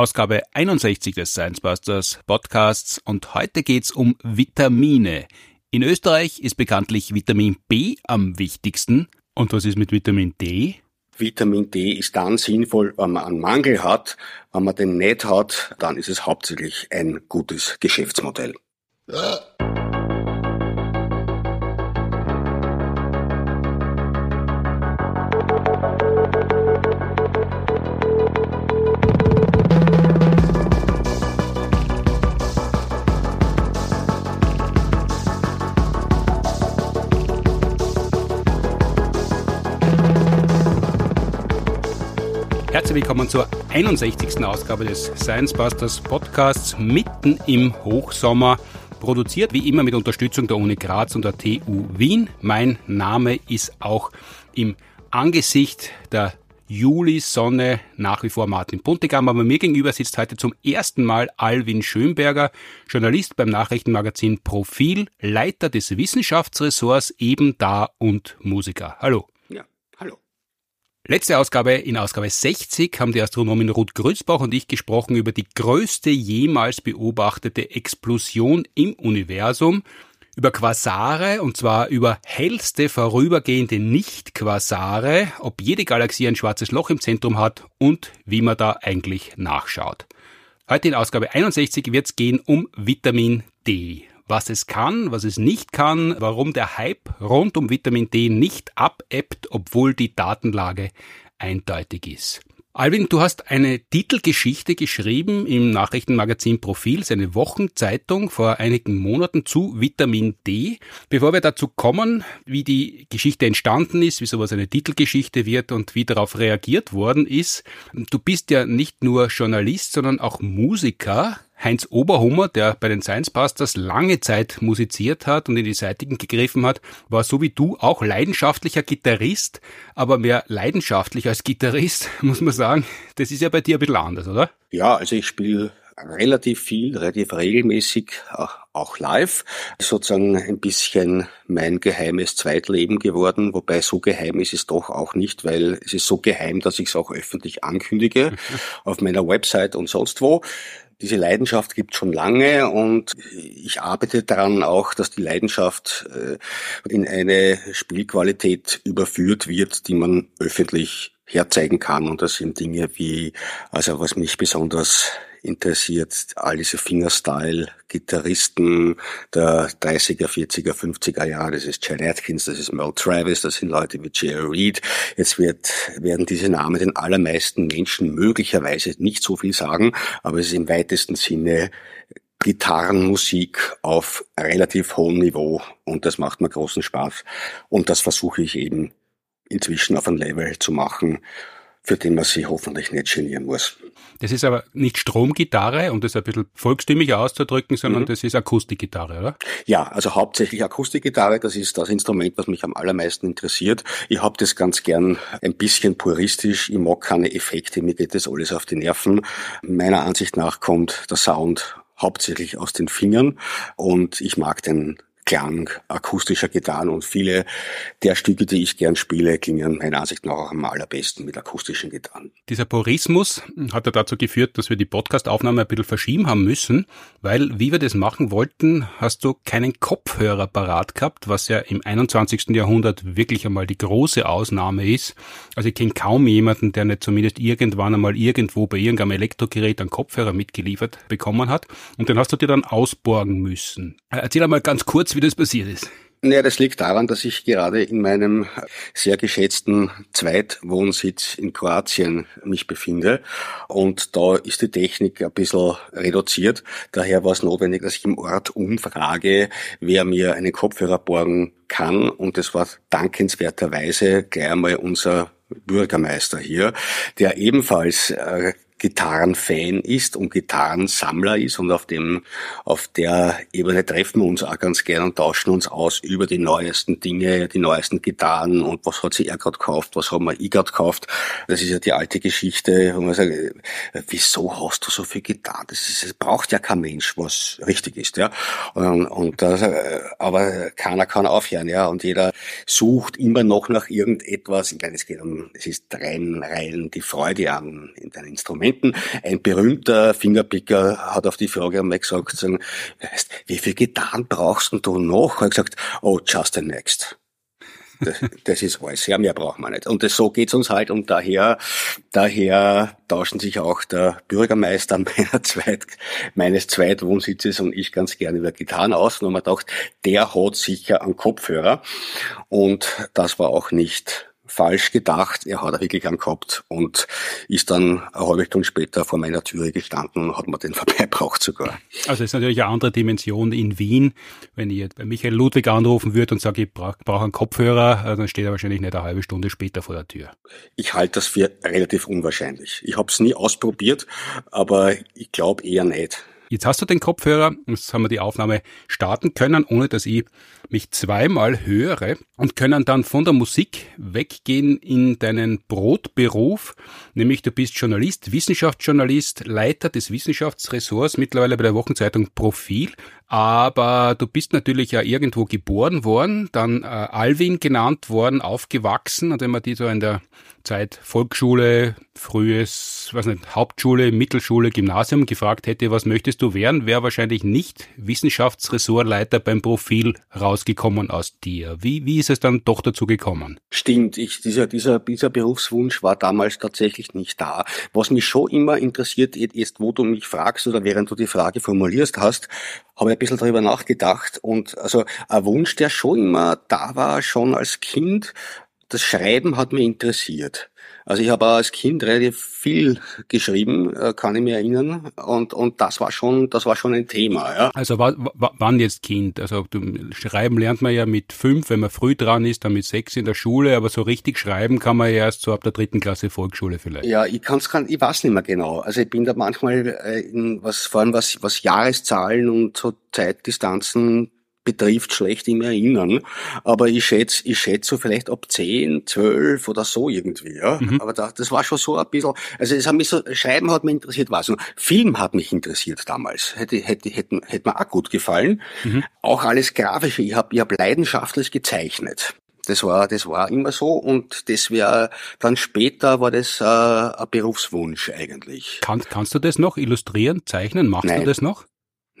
Ausgabe 61 des Science Busters Podcasts und heute geht's um Vitamine. In Österreich ist bekanntlich Vitamin B am wichtigsten. Und was ist mit Vitamin D? Vitamin D ist dann sinnvoll, wenn man einen Mangel hat. Wenn man den nicht hat, dann ist es hauptsächlich ein gutes Geschäftsmodell. Willkommen zur 61. Ausgabe des Science Busters Podcasts mitten im Hochsommer. Produziert wie immer mit Unterstützung der Uni Graz und der TU Wien. Mein Name ist auch im Angesicht der Juli-Sonne nach wie vor Martin Puntigam, aber mir gegenüber sitzt heute zum ersten Mal Alwin Schönberger, Journalist beim Nachrichtenmagazin Profil, Leiter des Wissenschaftsressorts eben da und Musiker. Hallo. Letzte Ausgabe, in Ausgabe 60, haben die Astronomin Ruth Grützbach und ich gesprochen über die größte jemals beobachtete Explosion im Universum, über Quasare und zwar über hellste vorübergehende Nicht-Quasare, ob jede Galaxie ein schwarzes Loch im Zentrum hat und wie man da eigentlich nachschaut. Heute in Ausgabe 61 wird es gehen um Vitamin D was es kann, was es nicht kann, warum der Hype rund um Vitamin D nicht abebbt, obwohl die Datenlage eindeutig ist. Alvin, du hast eine Titelgeschichte geschrieben im Nachrichtenmagazin Profil, seine Wochenzeitung vor einigen Monaten zu Vitamin D. Bevor wir dazu kommen, wie die Geschichte entstanden ist, wie sowas eine Titelgeschichte wird und wie darauf reagiert worden ist, du bist ja nicht nur Journalist, sondern auch Musiker. Heinz Oberhummer, der bei den Science Busters lange Zeit musiziert hat und in die Seitigen gegriffen hat, war so wie du auch leidenschaftlicher Gitarrist, aber mehr leidenschaftlich als Gitarrist, muss man sagen. Das ist ja bei dir ein bisschen anders, oder? Ja, also ich spiele relativ viel, relativ regelmäßig, auch live. Sozusagen ein bisschen mein geheimes Zweitleben geworden, wobei so geheim ist es doch auch nicht, weil es ist so geheim, dass ich es auch öffentlich ankündige auf meiner Website und sonst wo. Diese Leidenschaft gibt schon lange und ich arbeite daran auch, dass die Leidenschaft äh, in eine Spielqualität überführt wird, die man öffentlich herzeigen kann. Und das sind Dinge wie, also was mich besonders interessiert all diese Fingerstyle-Gitarristen der 30er, 40er, 50er Jahre. Das ist Chad Atkins, das ist Mel Travis, das sind Leute wie Jerry Reed. Jetzt wird, werden diese Namen den allermeisten Menschen möglicherweise nicht so viel sagen, aber es ist im weitesten Sinne Gitarrenmusik auf relativ hohem Niveau und das macht mir großen Spaß und das versuche ich eben inzwischen auf ein Level zu machen, für den man sich hoffentlich nicht genieren muss. Das ist aber nicht Stromgitarre, um das ein bisschen volkstümlicher auszudrücken, sondern mhm. das ist Akustikgitarre, oder? Ja, also hauptsächlich Akustikgitarre, das ist das Instrument, was mich am allermeisten interessiert. Ich habe das ganz gern ein bisschen puristisch, ich mag keine Effekte, mir geht das alles auf die Nerven. Meiner Ansicht nach kommt der Sound hauptsächlich aus den Fingern und ich mag den Klang akustischer Gitarren und viele der Stücke, die ich gern spiele, klingen meiner Ansicht nach auch am allerbesten mit akustischen Gitarren. Dieser Purismus hat ja dazu geführt, dass wir die Podcastaufnahme ein bisschen verschieben haben müssen, weil wie wir das machen wollten, hast du keinen Kopfhörer parat gehabt, was ja im 21. Jahrhundert wirklich einmal die große Ausnahme ist. Also ich kenne kaum jemanden, der nicht zumindest irgendwann einmal irgendwo bei irgendeinem Elektrogerät einen Kopfhörer mitgeliefert bekommen hat und den hast du dir dann ausborgen müssen. Erzähl einmal ganz kurz, wie das passiert ist. Naja, das liegt daran, dass ich gerade in meinem sehr geschätzten Zweitwohnsitz in Kroatien mich befinde. Und da ist die Technik ein bisschen reduziert. Daher war es notwendig, dass ich im Ort umfrage, wer mir einen Kopfhörer borgen kann. Und das war dankenswerterweise gleich einmal unser Bürgermeister hier, der ebenfalls äh, Gitarrenfan ist und Gitarrensammler ist und auf dem, auf der Ebene treffen wir uns auch ganz gern und tauschen uns aus über die neuesten Dinge, die neuesten Gitarren und was hat sie er gerade gekauft, was haben wir ich gerade gekauft. Das ist ja die alte Geschichte, wo man sagt, wieso hast du so viel Gitarren? Das, ist, das braucht ja kein Mensch, was richtig ist, ja. Und, und das, aber keiner kann aufhören, ja. Und jeder sucht immer noch nach irgendetwas. Ich meine, es geht um, es ist rein, rein die Freude an dein Instrument Instrumenten. Ein berühmter Fingerpicker hat auf die Frage einmal gesagt, sagen, wie viel Gitarren brauchst du noch? Er hat gesagt, oh, just the next. Das, das ist alles. Ja, mehr braucht man nicht. Und das, so geht's uns halt. Und daher, daher tauschen sich auch der Bürgermeister meiner Zweit, meines Zweitwohnsitzes und ich ganz gerne über Gitarren aus. Und man gedacht, der hat sicher einen Kopfhörer. Und das war auch nicht falsch gedacht. Er hat wirklich einen gehabt und ist dann eine halbe Stunde später vor meiner Türe gestanden und hat mir den vorbeibraucht sogar. Also es ist natürlich eine andere Dimension in Wien. Wenn ich jetzt bei Michael Ludwig anrufen würde und sage, ich brauche brauch einen Kopfhörer, äh, dann steht er wahrscheinlich nicht eine halbe Stunde später vor der Tür. Ich halte das für relativ unwahrscheinlich. Ich habe es nie ausprobiert, aber ich glaube eher nicht. Jetzt hast du den Kopfhörer, jetzt haben wir die Aufnahme starten können, ohne dass ich mich zweimal höre und können dann von der Musik weggehen in deinen Brotberuf, nämlich du bist Journalist, Wissenschaftsjournalist, Leiter des Wissenschaftsressorts, mittlerweile bei der Wochenzeitung Profil, aber du bist natürlich ja irgendwo geboren worden, dann äh, Alwin genannt worden, aufgewachsen und wenn man die so in der Zeit Volksschule, frühes, was nicht, Hauptschule, Mittelschule, Gymnasium gefragt hätte, was möchtest du werden, wäre wahrscheinlich nicht Wissenschaftsressortleiter beim Profil rausgekommen aus dir. Wie, wie ist es dann doch dazu gekommen? Stimmt, ich, dieser, dieser, dieser Berufswunsch war damals tatsächlich nicht da. Was mich schon immer interessiert ist, wo du mich fragst oder während du die Frage formulierst hast, habe bisschen darüber nachgedacht und also ein Wunsch, der schon immer da war, schon als Kind, das Schreiben hat mich interessiert. Also ich habe als Kind relativ viel geschrieben, äh, kann ich mich erinnern, und und das war schon, das war schon ein Thema. Ja. Also wann jetzt Kind? Also schreiben lernt man ja mit fünf, wenn man früh dran ist, dann mit sechs in der Schule, aber so richtig schreiben kann man ja erst so ab der dritten Klasse Volksschule vielleicht. Ja, ich kann's kann, ich weiß nicht mehr genau. Also ich bin da manchmal äh, in was vor allem was was Jahreszahlen und so Zeitdistanzen betrifft, schlecht im Erinnern. Aber ich schätze, ich schätze so vielleicht ab 10, 12 oder so irgendwie, ja. Mhm. Aber da, das war schon so ein bisschen, also es hat mich so, Schreiben hat mich interessiert, was. Und Film hat mich interessiert damals. Hätte, hätte, hätte, hätte mir auch gut gefallen. Mhm. Auch alles Grafische. Ich habe ich hab leidenschaftlich gezeichnet. Das war, das war immer so und das wäre dann später war das äh, ein Berufswunsch eigentlich. Kann, kannst du das noch illustrieren, zeichnen? Machst Nein. du das noch?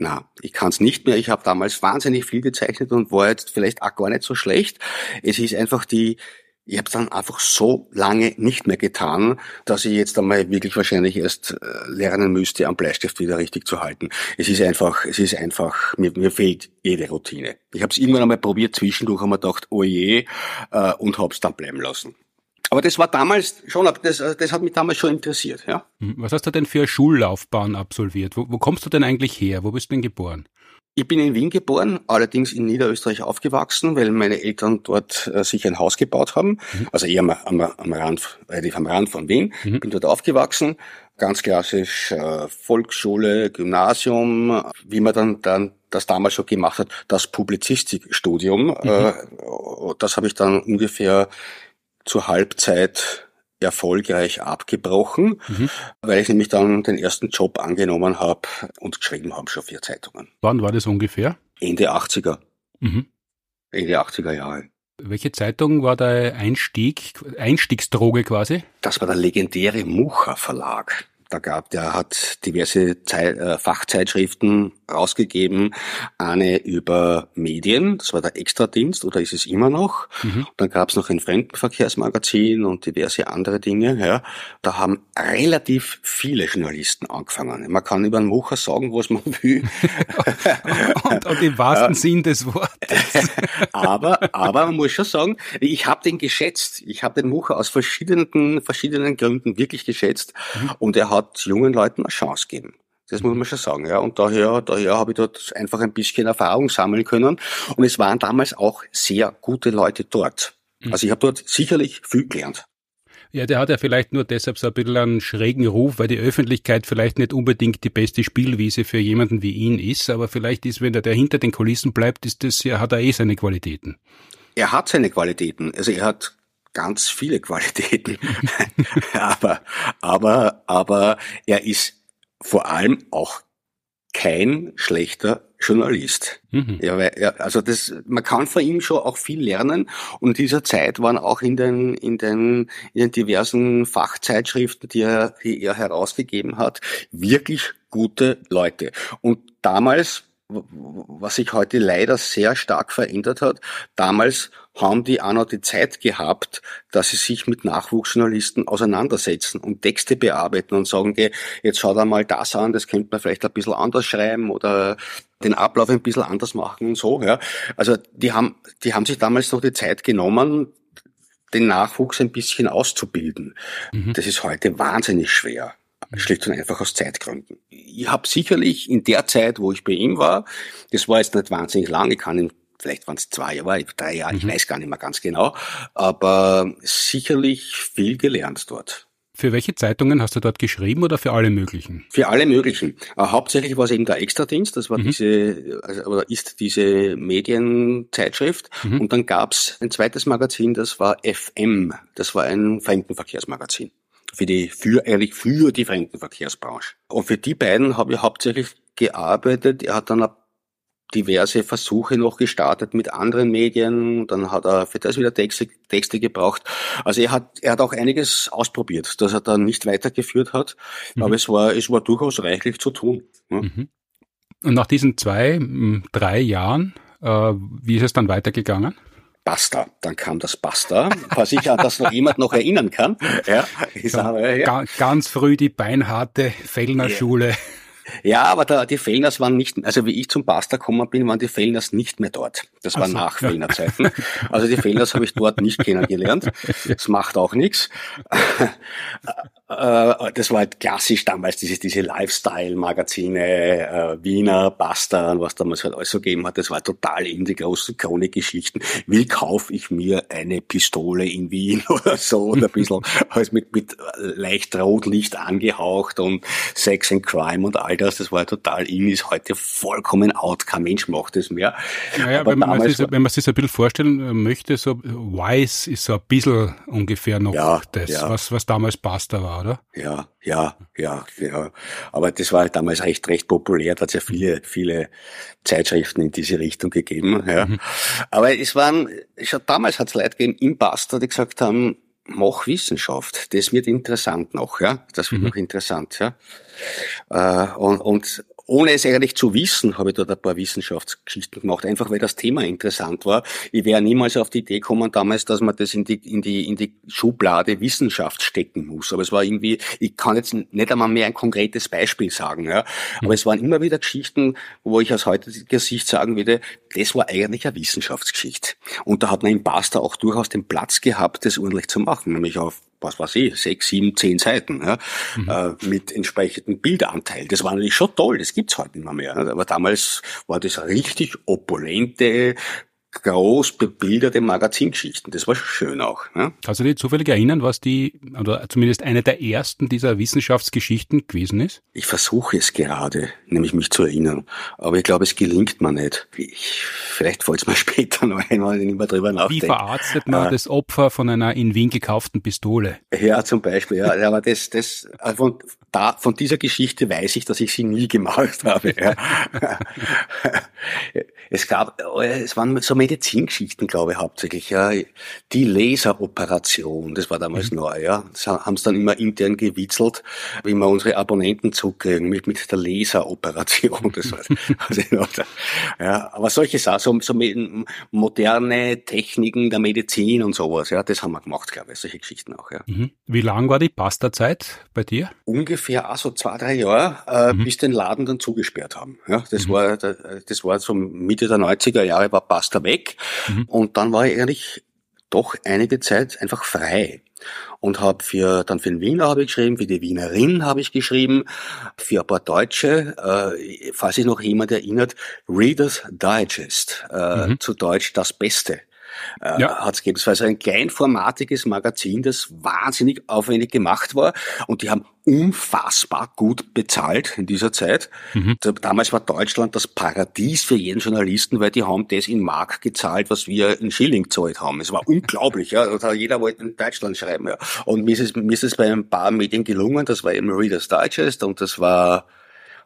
Na, ich kann es nicht mehr. Ich habe damals wahnsinnig viel gezeichnet und war jetzt vielleicht auch gar nicht so schlecht. Es ist einfach die, ich habe dann einfach so lange nicht mehr getan, dass ich jetzt einmal wirklich wahrscheinlich erst äh, lernen müsste, am Bleistift wieder richtig zu halten. Es ist einfach, es ist einfach, mir, mir fehlt jede Routine. Ich habe es irgendwann einmal probiert, zwischendurch wir gedacht, oh je, äh, und habe es dann bleiben lassen. Aber das war damals schon, das, das hat mich damals schon interessiert, ja. Hm, was hast du denn für eine Schullaufbahn absolviert? Wo, wo kommst du denn eigentlich her? Wo bist du denn geboren? Ich bin in Wien geboren, allerdings in Niederösterreich aufgewachsen, weil meine Eltern dort äh, sich ein Haus gebaut haben. Mhm. Also eher am, am, am Rand, relativ am Rand von Wien. Mhm. Bin dort aufgewachsen, ganz klassisch äh, Volksschule, Gymnasium, wie man dann dann das damals schon gemacht hat, das Publizistikstudium. Mhm. Äh, das habe ich dann ungefähr zur Halbzeit erfolgreich abgebrochen, mhm. weil ich nämlich dann den ersten Job angenommen habe und geschrieben habe schon vier Zeitungen. Wann war das ungefähr? Ende 80er. Mhm. Ende 80er Jahre. Welche Zeitung war der Einstieg, Einstiegsdroge quasi? Das war der legendäre Mucha Verlag. Da gab, der hat diverse Zeit, äh, Fachzeitschriften rausgegeben. Eine über Medien, das war der Extradienst oder ist es immer noch. Mhm. Dann gab es noch ein Fremdenverkehrsmagazin und diverse andere Dinge. Ja. Da haben relativ viele Journalisten angefangen. Man kann über einen Mucher sagen, was man will. und, und, im wahrsten Sinn des Wortes. aber, aber man muss schon sagen, ich habe den geschätzt. Ich habe den Mucher aus verschiedenen, verschiedenen Gründen wirklich geschätzt. Mhm. Und er hat jungen Leuten eine Chance gegeben. Das muss man schon sagen, ja. Und daher, daher habe ich dort einfach ein bisschen Erfahrung sammeln können. Und es waren damals auch sehr gute Leute dort. Mhm. Also ich habe dort sicherlich viel gelernt. Ja, der hat ja vielleicht nur deshalb so ein bisschen einen schrägen Ruf, weil die Öffentlichkeit vielleicht nicht unbedingt die beste Spielwiese für jemanden wie ihn ist, aber vielleicht ist, wenn er der hinter den Kulissen bleibt, ist das ja, hat er eh seine Qualitäten. Er hat seine Qualitäten. Also er hat ganz viele Qualitäten. aber, aber, aber er ist vor allem auch kein schlechter Journalist. Mhm. Ja, weil, ja, also das, man kann von ihm schon auch viel lernen. Und in dieser Zeit waren auch in den, in den, in den diversen Fachzeitschriften, die er, die er herausgegeben hat, wirklich gute Leute. Und damals was sich heute leider sehr stark verändert hat. Damals haben die auch noch die Zeit gehabt, dass sie sich mit Nachwuchsjournalisten auseinandersetzen und Texte bearbeiten und sagen, okay, jetzt schaut einmal das an, das könnte man vielleicht ein bisschen anders schreiben oder den Ablauf ein bisschen anders machen und so, ja. Also, die haben, die haben sich damals noch die Zeit genommen, den Nachwuchs ein bisschen auszubilden. Mhm. Das ist heute wahnsinnig schwer schlicht und einfach aus Zeitgründen. Ich habe sicherlich in der Zeit, wo ich bei ihm war, das war jetzt nicht wahnsinnig lang, ich kann ihn vielleicht waren es zwei Jahre, drei Jahre, ich mhm. weiß gar nicht mehr ganz genau, aber sicherlich viel gelernt dort. Für welche Zeitungen hast du dort geschrieben oder für alle möglichen? Für alle möglichen. Äh, hauptsächlich war es eben der Extradienst, das war mhm. diese, also, oder ist diese Medienzeitschrift. Mhm. Und dann gab's ein zweites Magazin, das war FM, das war ein Fremdenverkehrsmagazin für die, für, eigentlich für die Fremdenverkehrsbranche. Und für die beiden habe ich hauptsächlich gearbeitet. Er hat dann diverse Versuche noch gestartet mit anderen Medien. Dann hat er für das wieder Texte, Texte gebraucht. Also er hat, er hat auch einiges ausprobiert, das er dann nicht weitergeführt hat. Mhm. Aber es war, es war durchaus reichlich zu tun. Ja. Mhm. Und nach diesen zwei, drei Jahren, äh, wie ist es dann weitergegangen? Basta. Dann kam das Basta, falls sich an das noch jemand noch erinnern kann. Ja, ich ja. Ganz früh die beinharte Fellner Schule. Ja, aber da, die Fellners waren nicht, also wie ich zum Basta gekommen bin, waren die Fellners nicht mehr dort. Das war so, nach Fellner Zeiten. Also die Fellners habe ich dort nicht kennengelernt. Das macht auch nichts. Äh, das war halt klassisch damals, diese, diese Lifestyle-Magazine, äh, Wiener, Basta und was damals halt alles so gegeben hat. Das war total in die großen Chronikgeschichten. Wie kaufe ich mir eine Pistole in Wien oder so? Und ein bisschen alles mit, mit leicht Rotlicht angehaucht und Sex and Crime und all das. Das war total in, ist heute vollkommen out. Kein Mensch macht das mehr. Naja, wenn man, sich, wenn man sich das ein bisschen vorstellen möchte, so Wise ist so ein bisschen ungefähr noch ja, das, ja. Was, was damals Basta war oder? Ja, ja, ja, ja. Aber das war damals recht, recht populär. Da hat es ja viele, viele Zeitschriften in diese Richtung gegeben. Ja. Mhm. Aber es waren, schon damals hat es Leute gegeben im Basta, die gesagt haben, mach Wissenschaft. Das wird interessant noch, ja. Das wird mhm. noch interessant, ja. Äh, und, und ohne es eigentlich zu wissen, habe ich dort ein paar Wissenschaftsgeschichten gemacht, einfach weil das Thema interessant war. Ich wäre niemals auf die Idee gekommen damals, dass man das in die, in die, in die Schublade Wissenschaft stecken muss. Aber es war irgendwie, ich kann jetzt nicht einmal mehr ein konkretes Beispiel sagen, ja. Aber es waren immer wieder Geschichten, wo ich aus heutiger Sicht sagen würde, das war eigentlich eine Wissenschaftsgeschichte. Und da hat man im Basta auch durchaus den Platz gehabt, das ordentlich zu machen, nämlich auf was weiß ich, sechs, sieben, zehn Seiten ja, mhm. äh, mit entsprechendem Bildanteil. Das war natürlich schon toll, das gibt's heute nicht mehr, mehr. Aber damals war das richtig opulente, groß bebilderte Magazingeschichten. Das war schön auch. Ne? Kannst du dich zufällig erinnern, was die, oder zumindest eine der ersten dieser Wissenschaftsgeschichten gewesen ist? Ich versuche es gerade, nämlich mich zu erinnern. Aber ich glaube, es gelingt mir nicht. Ich, vielleicht fällt es mir später noch ein, wenn ich mehr drüber nachdenke. Wie verarztet man äh, das Opfer von einer in Wien gekauften Pistole? Ja, zum Beispiel. Ja, aber das, das, äh, von, da, von dieser Geschichte weiß ich, dass ich sie nie gemacht habe. Ja. es gab, äh, es waren so Medizingeschichten, glaube ich, hauptsächlich, ja. Die Laseroperation, das war damals mhm. neu, ja. Das haben es dann immer intern gewitzelt, wie wir unsere Abonnenten zukriegen mit, mit der Laseroperation. Das war, also, ja, aber solche Sachen, so, so moderne Techniken der Medizin und sowas, ja, das haben wir gemacht, glaube ich, solche Geschichten auch, ja. Mhm. Wie lang war die Pasta-Zeit bei dir? Ungefähr also zwei, drei Jahre, äh, mhm. bis den Laden dann zugesperrt haben. Ja, das mhm. war, das war so Mitte der 90er Jahre war Pasta weg weg. Mhm. Und dann war ich eigentlich doch einige Zeit einfach frei und habe für dann für den Wiener habe ich geschrieben, für die Wienerin habe ich geschrieben, für ein paar Deutsche, äh, falls sich noch jemand erinnert, Reader's Digest, äh, mhm. zu Deutsch das Beste äh, ja. hat es gegeben. Es war so ein kleinformatiges Magazin, das wahnsinnig aufwendig gemacht war und die haben unfassbar gut bezahlt in dieser Zeit. Mhm. Damals war Deutschland das Paradies für jeden Journalisten, weil die haben das in Mark gezahlt, was wir in Schilling gezahlt haben. Es war unglaublich, ja. Jeder wollte in Deutschland schreiben, ja. Und mir ist es, mir ist es bei ein paar Medien gelungen. Das war eben Reader's Digest und das war,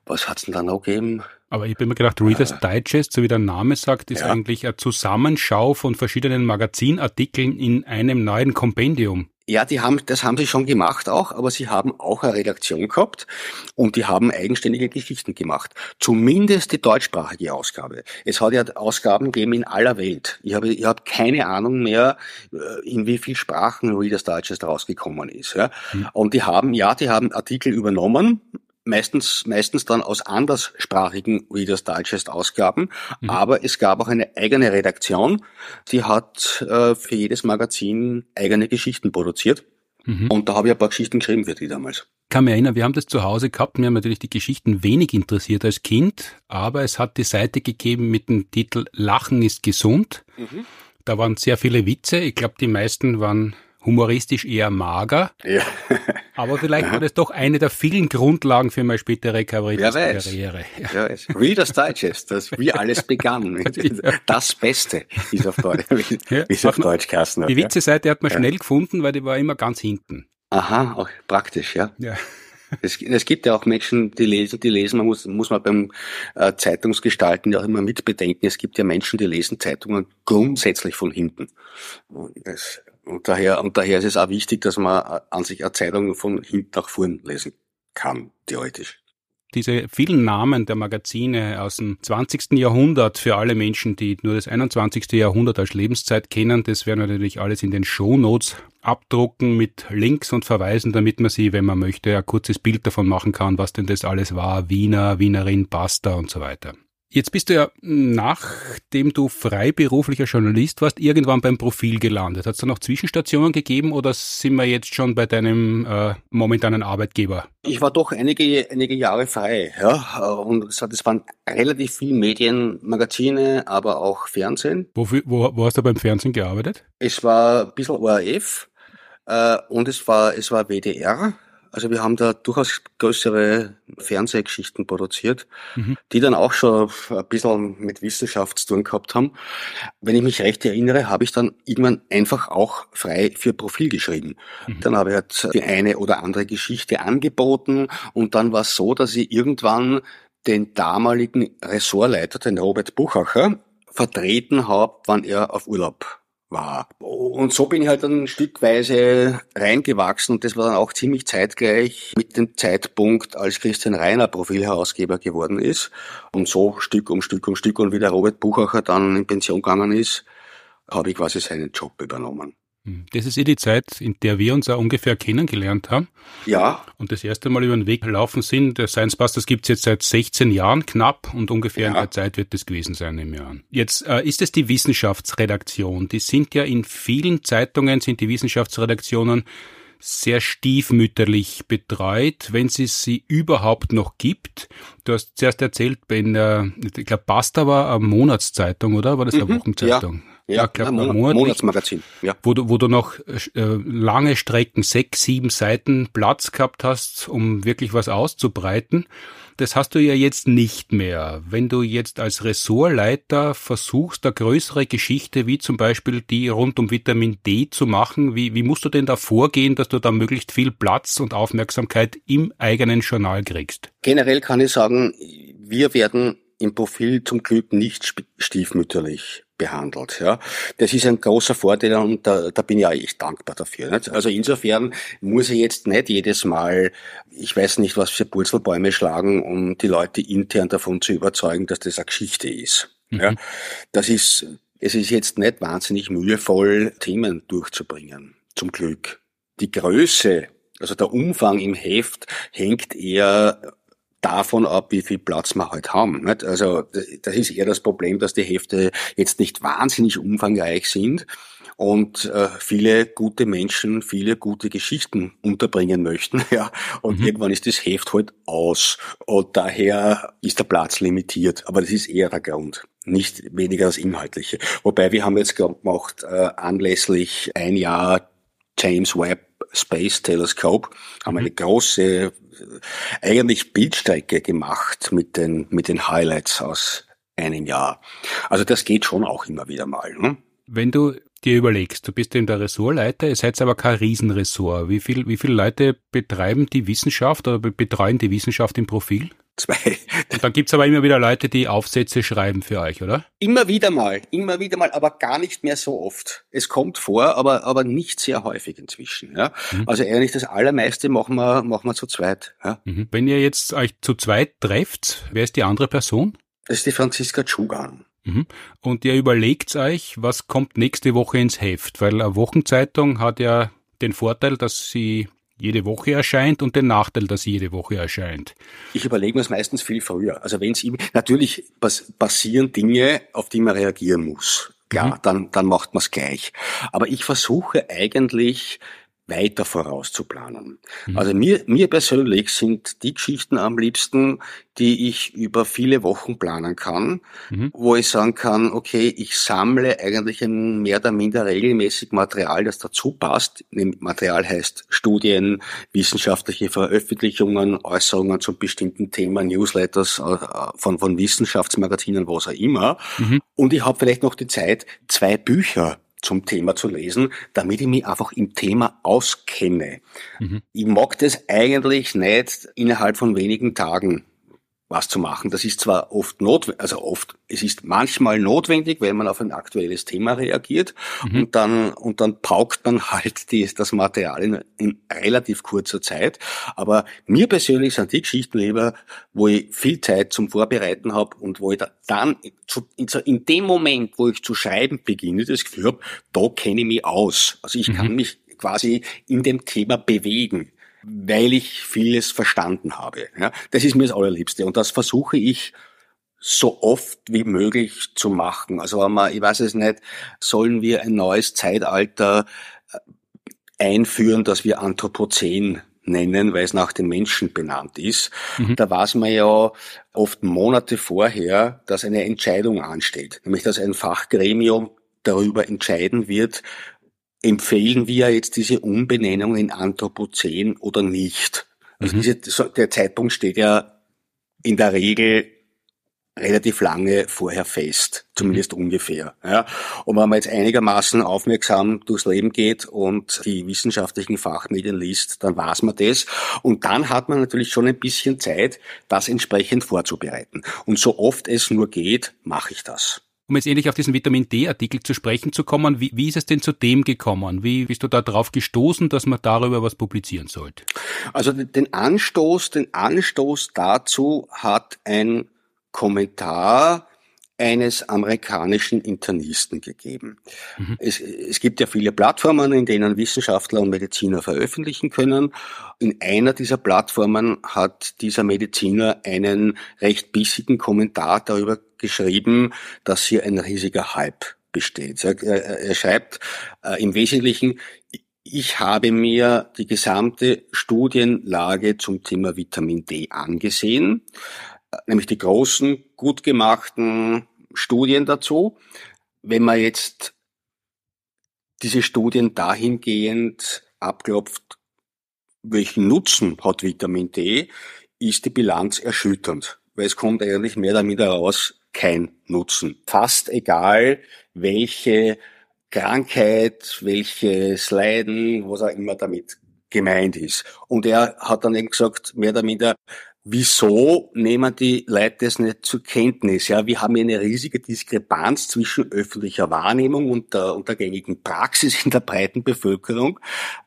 was hat's denn da noch gegeben? Aber ich habe mir gedacht, Reader's äh, Digest, so wie der Name sagt, ist ja. eigentlich eine Zusammenschau von verschiedenen Magazinartikeln in einem neuen Kompendium. Ja, die haben, das haben sie schon gemacht auch, aber sie haben auch eine Redaktion gehabt und die haben eigenständige Geschichten gemacht. Zumindest die deutschsprachige Ausgabe. Es hat ja Ausgaben gegeben in aller Welt. Ich habe, ich habe keine Ahnung mehr, äh, in wie viel Sprachen Reader's Digest rausgekommen ist. Ja. Mhm. Und die haben, ja, die haben Artikel übernommen, meistens, meistens dann aus anderssprachigen Reader's Digest Ausgaben. Mhm. Aber es gab auch eine eigene Redaktion, die hat äh, für jedes Magazin eigene Geschichten produziert. Mhm. Und da habe ich ein paar Geschichten geschrieben für die damals. Ich kann mich erinnern, wir haben das zu Hause gehabt. Mir haben natürlich die Geschichten wenig interessiert als Kind, aber es hat die Seite gegeben mit dem Titel Lachen ist gesund. Mhm. Da waren sehr viele Witze. Ich glaube, die meisten waren humoristisch eher mager. Ja. aber vielleicht war das doch eine der vielen Grundlagen für meine spätere Kabarettiskarriere. Ja. Wer weiß. Reader's Digest, das wie alles begann. Das Beste, wie es auf Deutsch, wie es auf Deutsch hat. Die Witze-Seite hat man ja. schnell gefunden, weil die war immer ganz hinten. Aha, auch praktisch, ja. Ja. Es, es, gibt ja auch Menschen, die lesen, die lesen, man muss, muss man beim äh, Zeitungsgestalten ja auch immer mitbedenken, es gibt ja Menschen, die lesen Zeitungen grundsätzlich von hinten. Das, und daher, und daher ist es auch wichtig, dass man an sich eine Zeitung von hinten nach vorn lesen kann, theoretisch. Diese vielen Namen der Magazine aus dem 20. Jahrhundert für alle Menschen, die nur das 21. Jahrhundert als Lebenszeit kennen, das werden wir natürlich alles in den Shownotes abdrucken mit Links und Verweisen, damit man sie, wenn man möchte, ein kurzes Bild davon machen kann, was denn das alles war, Wiener, Wienerin, Pasta und so weiter. Jetzt bist du ja, nachdem du freiberuflicher Journalist warst, irgendwann beim Profil gelandet. Hat es da noch Zwischenstationen gegeben oder sind wir jetzt schon bei deinem äh, momentanen Arbeitgeber? Ich war doch einige, einige Jahre frei, ja. Und es waren relativ viele Medien, Magazine, aber auch Fernsehen. Wo, wo, wo hast du beim Fernsehen gearbeitet? Es war ein bisschen ORF äh, und es war, es war WDR. Also wir haben da durchaus größere Fernsehgeschichten produziert, mhm. die dann auch schon ein bisschen mit Wissenschaft zu tun gehabt haben. Wenn ich mich recht erinnere, habe ich dann irgendwann einfach auch frei für Profil geschrieben. Mhm. Dann habe ich halt die eine oder andere Geschichte angeboten und dann war es so, dass ich irgendwann den damaligen Ressortleiter, den Robert Buchacher, vertreten habe, wann er auf Urlaub war. Und so bin ich halt dann stückweise reingewachsen und das war dann auch ziemlich zeitgleich mit dem Zeitpunkt, als Christian Reiner Profilherausgeber geworden ist. Und so Stück um Stück um Stück und wie der Robert Buchacher dann in Pension gegangen ist, habe ich quasi seinen Job übernommen. Hm. Das ist eh die Zeit, in der wir uns auch ungefähr kennengelernt haben. Ja. Und das erste Mal über den Weg gelaufen sind. Der Science Busters gibt es jetzt seit 16 Jahren knapp und ungefähr ja. in der Zeit wird das gewesen sein im Jahr. Jetzt äh, ist es die Wissenschaftsredaktion. Die sind ja in vielen Zeitungen, sind die Wissenschaftsredaktionen sehr stiefmütterlich betreut, wenn es sie überhaupt noch gibt. Du hast zuerst erzählt, in der, ich glaube, Basta war eine Monatszeitung, oder? War das eine mhm, Wochenzeitung? Ja. Ja, ja Monat, Monatsmagazin. Ja. Wo du, wo du noch äh, lange Strecken, sechs, sieben Seiten Platz gehabt hast, um wirklich was auszubreiten. Das hast du ja jetzt nicht mehr. Wenn du jetzt als Ressortleiter versuchst, eine größere Geschichte wie zum Beispiel die rund um Vitamin D zu machen, wie, wie musst du denn da vorgehen, dass du da möglichst viel Platz und Aufmerksamkeit im eigenen Journal kriegst? Generell kann ich sagen, wir werden im Profil zum Glück nicht stiefmütterlich behandelt. Ja, das ist ein großer Vorteil und da, da bin ich auch echt dankbar dafür. Nicht? Also insofern muss ich jetzt nicht jedes Mal, ich weiß nicht, was für Purzelbäume schlagen, um die Leute intern davon zu überzeugen, dass das eine Geschichte ist. Mhm. Ja, das ist, es ist jetzt nicht wahnsinnig mühevoll, Themen durchzubringen. Zum Glück. Die Größe also der Umfang im Heft hängt eher davon ab, wie viel Platz wir halt haben. Nicht? Also das ist eher das Problem, dass die Hefte jetzt nicht wahnsinnig umfangreich sind und äh, viele gute Menschen viele gute Geschichten unterbringen möchten. Ja, und mhm. irgendwann ist das Heft halt aus und daher ist der Platz limitiert. Aber das ist eher der Grund nicht weniger das Inhaltliche. Wobei wir haben jetzt gemacht, äh, anlässlich ein Jahr James Webb Space Telescope, haben mhm. eine große eigentlich Bildstrecke gemacht mit den, mit den Highlights aus einem Jahr. Also das geht schon auch immer wieder mal. Ne? Wenn du dir überlegst, du bist eben der Ressortleiter, ihr seid aber kein Riesenressort. Wie viel, wie viele Leute betreiben die Wissenschaft oder betreuen die Wissenschaft im Profil? Zwei. Und dann gibt's aber immer wieder Leute, die Aufsätze schreiben für euch, oder? Immer wieder mal, immer wieder mal, aber gar nicht mehr so oft. Es kommt vor, aber, aber nicht sehr häufig inzwischen. Ja? Mhm. Also eigentlich das Allermeiste machen wir, machen wir zu zweit. Ja? Mhm. Wenn ihr jetzt euch zu zweit trefft, wer ist die andere Person? Das ist die Franziska Tschugan. Mhm. Und ihr überlegt euch, was kommt nächste Woche ins Heft? Weil eine Wochenzeitung hat ja den Vorteil, dass sie jede Woche erscheint und den Nachteil, dass jede Woche erscheint. Ich überlege mir es meistens viel früher. Also wenn es natürlich passieren Dinge, auf die man reagieren muss. Klar, mhm. dann, dann macht man es gleich. Aber ich versuche eigentlich weiter vorauszuplanen. Mhm. Also mir, mir persönlich sind die Geschichten am liebsten, die ich über viele Wochen planen kann, mhm. wo ich sagen kann, okay, ich sammle eigentlich ein mehr oder minder regelmäßig Material, das dazu passt. Material heißt Studien, wissenschaftliche Veröffentlichungen, Äußerungen zu bestimmten Themen, Newsletters äh, von, von Wissenschaftsmagazinen, was auch immer. Mhm. Und ich habe vielleicht noch die Zeit, zwei Bücher zum Thema zu lesen, damit ich mich einfach im Thema auskenne. Mhm. Ich mag das eigentlich nicht innerhalb von wenigen Tagen was zu machen. Das ist zwar oft notwendig, also oft, es ist manchmal notwendig, wenn man auf ein aktuelles Thema reagiert mhm. und dann, und dann paukt man halt die, das Material in, in, relativ kurzer Zeit. Aber mir persönlich sind die Geschichten lieber, wo ich viel Zeit zum Vorbereiten habe und wo ich da dann zu, in, in, dem Moment, wo ich zu schreiben beginne, das Gefühl habe, da kenne ich mich aus. Also ich mhm. kann mich quasi in dem Thema bewegen weil ich vieles verstanden habe. Ja, das ist mir das Allerliebste und das versuche ich so oft wie möglich zu machen. Also wenn man, ich weiß es nicht, sollen wir ein neues Zeitalter äh, einführen, das wir Anthropozän nennen, weil es nach dem Menschen benannt ist. Mhm. Da weiß man ja oft Monate vorher, dass eine Entscheidung ansteht, nämlich dass ein Fachgremium darüber entscheiden wird, empfehlen wir jetzt diese Umbenennung in Anthropozän oder nicht? Also mhm. diese, der Zeitpunkt steht ja in der Regel relativ lange vorher fest, zumindest mhm. ungefähr. Ja. Und wenn man jetzt einigermaßen aufmerksam durchs Leben geht und die wissenschaftlichen Fachmedien liest, dann weiß man das. Und dann hat man natürlich schon ein bisschen Zeit, das entsprechend vorzubereiten. Und so oft es nur geht, mache ich das. Um jetzt ähnlich auf diesen Vitamin D-Artikel zu sprechen zu kommen, wie, wie ist es denn zu dem gekommen? Wie bist du da drauf gestoßen, dass man darüber was publizieren sollte? Also den Anstoß, den Anstoß dazu hat ein Kommentar eines amerikanischen Internisten gegeben. Mhm. Es, es gibt ja viele Plattformen, in denen Wissenschaftler und Mediziner veröffentlichen können. In einer dieser Plattformen hat dieser Mediziner einen recht bissigen Kommentar darüber geschrieben, dass hier ein riesiger Hype besteht. Er, er schreibt äh, im Wesentlichen, ich habe mir die gesamte Studienlage zum Thema Vitamin D angesehen nämlich die großen, gut gemachten Studien dazu. Wenn man jetzt diese Studien dahingehend abklopft, welchen Nutzen hat Vitamin D, ist die Bilanz erschütternd, weil es kommt eigentlich mehr damit heraus, kein Nutzen. Fast egal, welche Krankheit, welches Leiden, was auch immer damit gemeint ist. Und er hat dann eben gesagt, mehr oder minder, Wieso nehmen die Leute das nicht zur Kenntnis? Ja, wir haben hier eine riesige Diskrepanz zwischen öffentlicher Wahrnehmung und der, und der gängigen Praxis in der breiten Bevölkerung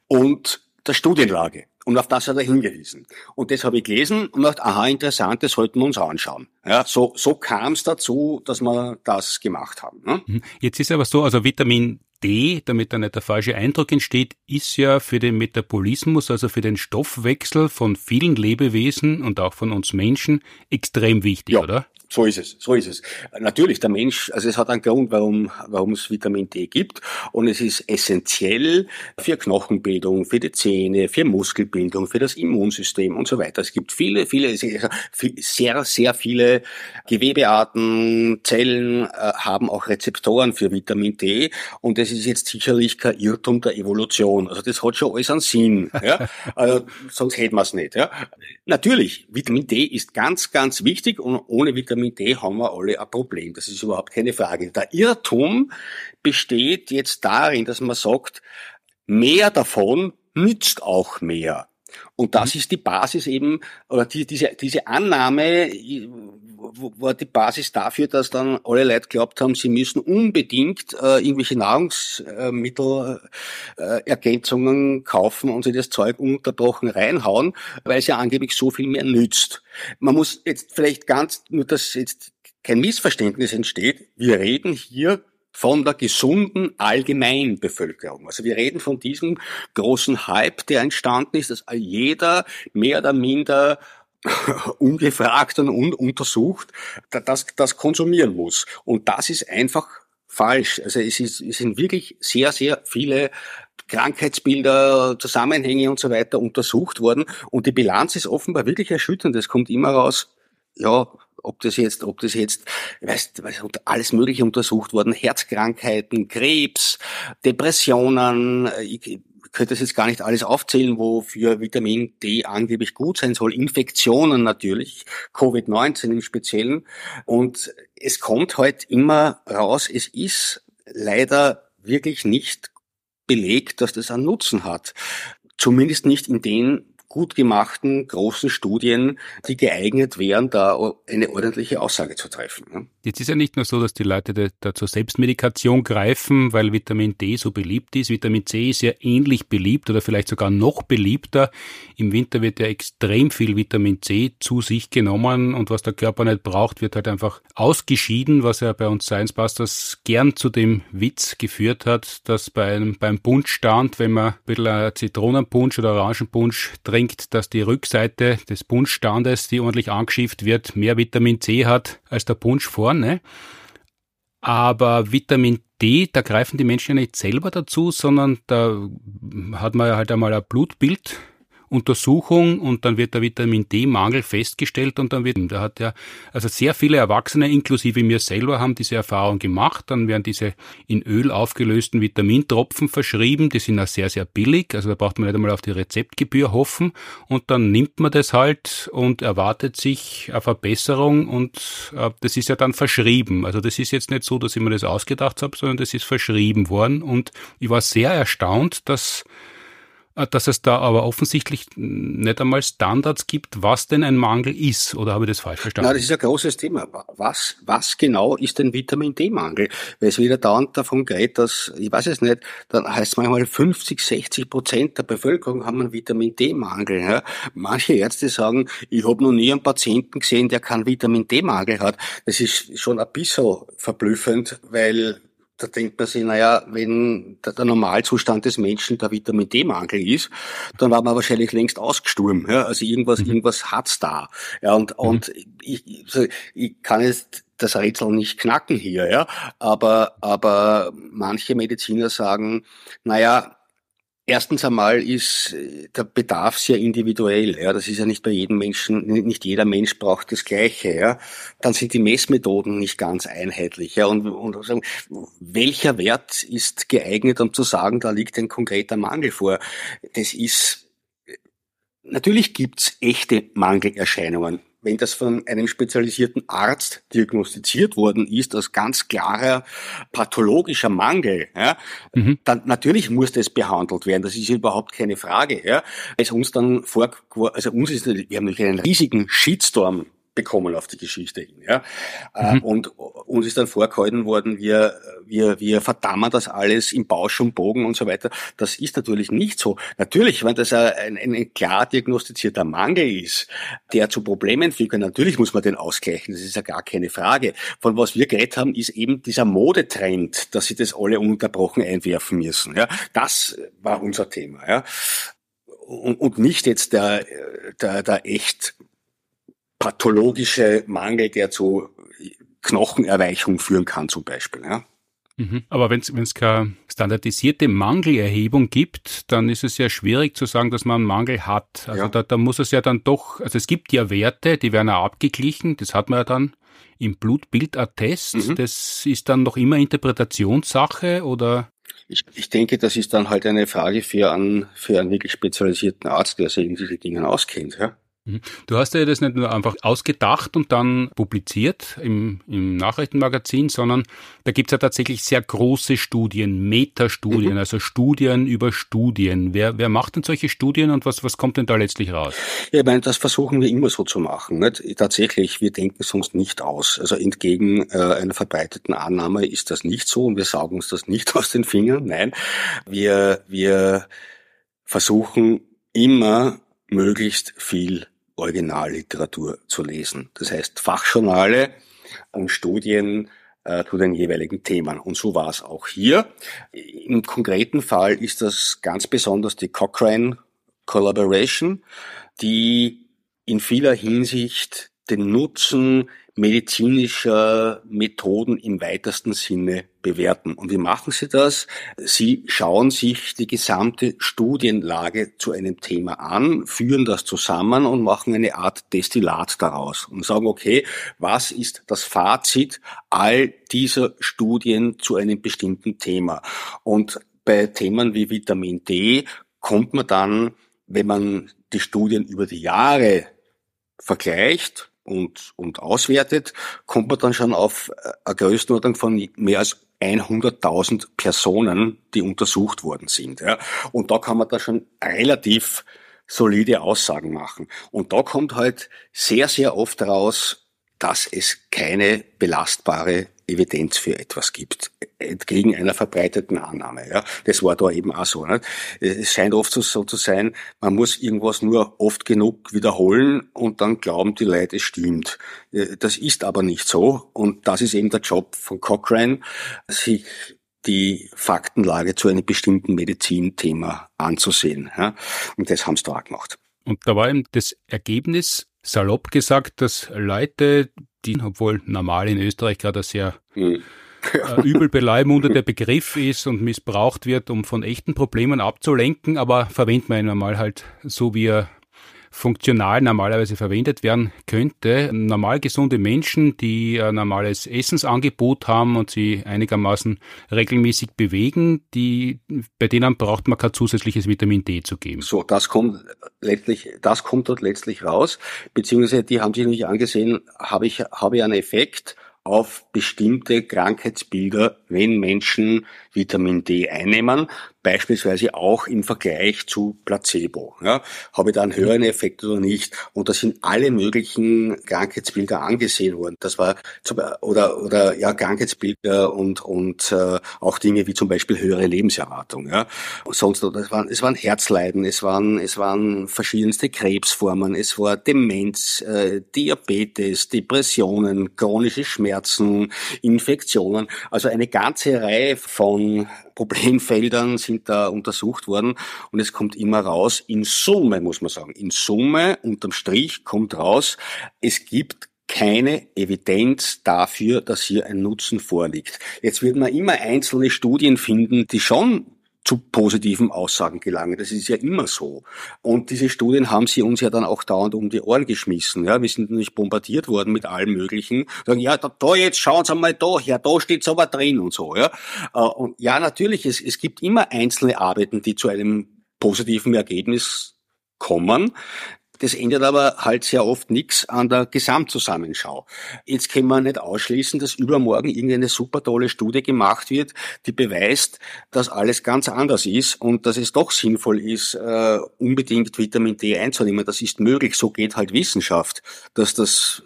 und der Studienlage. Und auf das hat er hingewiesen. Und das habe ich gelesen und gedacht, aha, interessant, das sollten wir uns anschauen. Ja, so, so kam es dazu, dass wir das gemacht haben. Ne? Mhm. Jetzt ist aber so, also Vitamin D, damit da nicht der falsche Eindruck entsteht, ist ja für den Metabolismus, also für den Stoffwechsel von vielen Lebewesen und auch von uns Menschen extrem wichtig, ja. oder? So ist es, so ist es. Natürlich, der Mensch, also es hat einen Grund, warum, warum es Vitamin D gibt und es ist essentiell für Knochenbildung, für die Zähne, für Muskelbildung, für das Immunsystem und so weiter. Es gibt viele, viele, sehr, sehr viele Gewebearten, Zellen äh, haben auch Rezeptoren für Vitamin D und es ist jetzt sicherlich kein Irrtum der Evolution. Also das hat schon alles einen Sinn, ja? also, sonst hätten wir es nicht. Ja? Natürlich, Vitamin D ist ganz, ganz wichtig und ohne Vitamin Vitamin D haben wir alle ein Problem. Das ist überhaupt keine Frage. Der Irrtum besteht jetzt darin, dass man sagt, mehr davon nützt auch mehr. Und das mhm. ist die Basis eben, oder die, diese, diese Annahme war die Basis dafür, dass dann alle Leute glaubt haben, sie müssen unbedingt äh, irgendwelche Nahrungsmittelergänzungen äh, kaufen und sich das Zeug ununterbrochen reinhauen, weil es ja angeblich so viel mehr nützt. Man muss jetzt vielleicht ganz, nur dass jetzt kein Missverständnis entsteht, wir reden hier von der gesunden Allgemeinbevölkerung. Also wir reden von diesem großen Hype, der entstanden ist, dass jeder mehr oder minder ungefragt und untersucht das, das konsumieren muss. Und das ist einfach falsch. Also es, ist, es sind wirklich sehr, sehr viele Krankheitsbilder, Zusammenhänge und so weiter untersucht worden. Und die Bilanz ist offenbar wirklich erschütternd. Es kommt immer raus, ja, ob das jetzt, ob das jetzt, weißt, weißt alles Mögliche untersucht worden, Herzkrankheiten, Krebs, Depressionen, ich könnte das jetzt gar nicht alles aufzählen, wofür Vitamin D angeblich gut sein soll, Infektionen natürlich, Covid-19 im Speziellen. Und es kommt halt immer raus, es ist leider wirklich nicht belegt, dass das einen Nutzen hat. Zumindest nicht in den gut gemachten großen Studien, die geeignet wären, da eine ordentliche Aussage zu treffen. Jetzt ist ja nicht nur so, dass die Leute da zur Selbstmedikation greifen, weil Vitamin D so beliebt ist. Vitamin C ist ja ähnlich beliebt oder vielleicht sogar noch beliebter. Im Winter wird ja extrem viel Vitamin C zu sich genommen und was der Körper nicht braucht, wird halt einfach ausgeschieden, was ja bei uns Science Busters gern zu dem Witz geführt hat, dass bei einem, beim Punschstand, wenn man ein bisschen Zitronenpunsch oder Orangenpunsch trinkt, dass die Rückseite des Punschstandes, die ordentlich angeschifft wird, mehr Vitamin C hat als der Punsch vorne ne? Aber Vitamin D, da greifen die Menschen ja nicht selber dazu, sondern da hat man ja halt einmal ein Blutbild Untersuchung und dann wird der Vitamin D-Mangel festgestellt und dann wird, da hat ja, also sehr viele Erwachsene, inklusive mir selber, haben diese Erfahrung gemacht. Dann werden diese in Öl aufgelösten Vitamintropfen verschrieben. Die sind auch sehr, sehr billig. Also da braucht man nicht einmal auf die Rezeptgebühr hoffen. Und dann nimmt man das halt und erwartet sich eine Verbesserung und äh, das ist ja dann verschrieben. Also das ist jetzt nicht so, dass ich mir das ausgedacht habe, sondern das ist verschrieben worden und ich war sehr erstaunt, dass dass es da aber offensichtlich nicht einmal Standards gibt, was denn ein Mangel ist. Oder habe ich das falsch verstanden? Na, das ist ein großes Thema. Was, was genau ist denn Vitamin D-Mangel? Weil es wieder dauernd davon geht, dass, ich weiß es nicht, dann heißt es manchmal 50, 60 Prozent der Bevölkerung haben einen Vitamin D-Mangel. Ja? Manche Ärzte sagen, ich habe noch nie einen Patienten gesehen, der keinen Vitamin D-Mangel hat. Das ist schon ein bisschen verblüffend, weil da denkt man sich, naja, wenn der, Normalzustand des Menschen der Vitamin D-Mangel ist, dann war man wahrscheinlich längst ausgestorben. Ja? Also irgendwas, mhm. irgendwas hat's da. Ja, und, mhm. und ich, also ich kann jetzt das Rätsel nicht knacken hier, ja. Aber, aber manche Mediziner sagen, naja, Erstens einmal ist äh, der Bedarf sehr individuell. Ja, das ist ja nicht bei jedem Menschen, nicht jeder Mensch braucht das Gleiche. Ja, dann sind die Messmethoden nicht ganz einheitlich. Ja, und, und sagen, welcher Wert ist geeignet, um zu sagen, da liegt ein konkreter Mangel vor? Das ist natürlich gibt's echte Mangelerscheinungen wenn das von einem spezialisierten Arzt diagnostiziert worden ist als ganz klarer pathologischer Mangel, ja, mhm. dann natürlich muss das behandelt werden. Das ist überhaupt keine Frage. Ja. Als uns dann vor, also uns ist, wir haben natürlich einen riesigen Shitstorm bekommen auf die Geschichte hin. Ja? Äh, mhm. Und uns ist dann vorgehalten worden, wir, wir, wir verdammen das alles im Bausch und Bogen und so weiter. Das ist natürlich nicht so. Natürlich, wenn das ein, ein klar diagnostizierter Mangel ist, der zu Problemen führt, natürlich muss man den ausgleichen, das ist ja gar keine Frage. Von was wir geredet haben, ist eben dieser Modetrend, dass sie das alle ununterbrochen einwerfen müssen. Ja? Das war unser Thema. Ja? Und, und nicht jetzt der, der, der echt pathologische Mangel, der zu Knochenerweichung führen kann zum Beispiel. Ja. Mhm. Aber wenn es keine standardisierte Mangelerhebung gibt, dann ist es ja schwierig zu sagen, dass man einen Mangel hat. Also ja. da, da muss es ja dann doch, also es gibt ja Werte, die werden ja abgeglichen, das hat man ja dann im Blutbildattest. Mhm. Das ist dann noch immer Interpretationssache oder? Ich, ich denke, das ist dann halt eine Frage für einen, für einen wirklich spezialisierten Arzt, der sich in diese Dingen auskennt. Ja? Mhm. Du hast ja das nicht nur einfach ausgedacht und dann publiziert im, im Nachrichtenmagazin, sondern da gibt's ja tatsächlich sehr große Studien, Metastudien, mhm. also Studien über Studien. Wer, wer macht denn solche Studien und was, was kommt denn da letztlich raus? Ja, ich meine, das versuchen wir immer so zu machen. Nicht? Tatsächlich, wir denken sonst nicht aus. Also entgegen äh, einer verbreiteten Annahme ist das nicht so und wir saugen uns das nicht aus den Fingern. Nein, wir, wir versuchen immer möglichst viel Originalliteratur zu lesen. Das heißt Fachjournale und Studien äh, zu den jeweiligen Themen. Und so war es auch hier. Im konkreten Fall ist das ganz besonders die Cochrane Collaboration, die in vieler Hinsicht den Nutzen medizinischer Methoden im weitesten Sinne bewerten. Und wie machen Sie das? Sie schauen sich die gesamte Studienlage zu einem Thema an, führen das zusammen und machen eine Art Destillat daraus und sagen, okay, was ist das Fazit all dieser Studien zu einem bestimmten Thema? Und bei Themen wie Vitamin D kommt man dann, wenn man die Studien über die Jahre vergleicht, und, und auswertet, kommt man dann schon auf eine Größenordnung von mehr als 100.000 Personen, die untersucht worden sind. Ja. Und da kann man da schon relativ solide Aussagen machen. Und da kommt halt sehr, sehr oft raus, dass es keine belastbare Evidenz für etwas gibt, entgegen einer verbreiteten Annahme. Ja. Das war da eben auch so. Nicht? Es scheint oft so, zu sein, man muss irgendwas nur oft genug wiederholen und dann glauben die Leute, es stimmt. Das ist aber nicht so und das ist eben der Job von Cochrane, sich die Faktenlage zu einem bestimmten Medizinthema anzusehen. Ja. Und das haben sie da auch gemacht. Und da war eben das Ergebnis, salopp gesagt, dass Leute, die, obwohl normal in Österreich gerade sehr mhm. äh, übel beleimundete Begriff ist und missbraucht wird, um von echten Problemen abzulenken, aber verwendet man ihn einmal halt so, wie er funktional normalerweise verwendet werden könnte. Normal gesunde Menschen, die ein normales Essensangebot haben und sie einigermaßen regelmäßig bewegen, die, bei denen braucht man kein zusätzliches Vitamin D zu geben. So, das kommt letztlich, das kommt dort letztlich raus, beziehungsweise die haben sich nicht angesehen, habe ich, habe ich einen Effekt, auf bestimmte Krankheitsbilder, wenn Menschen Vitamin D einnehmen, beispielsweise auch im Vergleich zu Placebo. Ja, habe ich da einen höheren Effekt oder nicht? Und da sind alle möglichen Krankheitsbilder angesehen worden. Das war zum, oder oder ja Krankheitsbilder und und äh, auch Dinge wie zum Beispiel höhere Lebenserwartung. Ja, und sonst es waren es waren Herzleiden, es waren es waren verschiedenste Krebsformen, es war Demenz, äh, Diabetes, Depressionen, chronische Schmerzen, Infektionen, also eine ganze Reihe von Problemfeldern sind da untersucht worden und es kommt immer raus, in Summe muss man sagen, in Summe unterm Strich kommt raus, es gibt keine Evidenz dafür, dass hier ein Nutzen vorliegt. Jetzt wird man immer einzelne Studien finden, die schon zu positiven Aussagen gelangen. Das ist ja immer so. Und diese Studien haben sie uns ja dann auch dauernd um die Ohren geschmissen. Ja, wir sind nicht bombardiert worden mit allem Möglichen. Sagen, ja, da, da jetzt schauen Sie mal da her, da steht's aber drin und so. Ja, äh, und ja, natürlich, es, es gibt immer einzelne Arbeiten, die zu einem positiven Ergebnis kommen. Das ändert aber halt sehr oft nichts an der Gesamtzusammenschau. Jetzt kann man nicht ausschließen, dass übermorgen irgendeine super tolle Studie gemacht wird, die beweist, dass alles ganz anders ist und dass es doch sinnvoll ist, äh, unbedingt Vitamin D einzunehmen. Das ist möglich, so geht halt Wissenschaft, dass das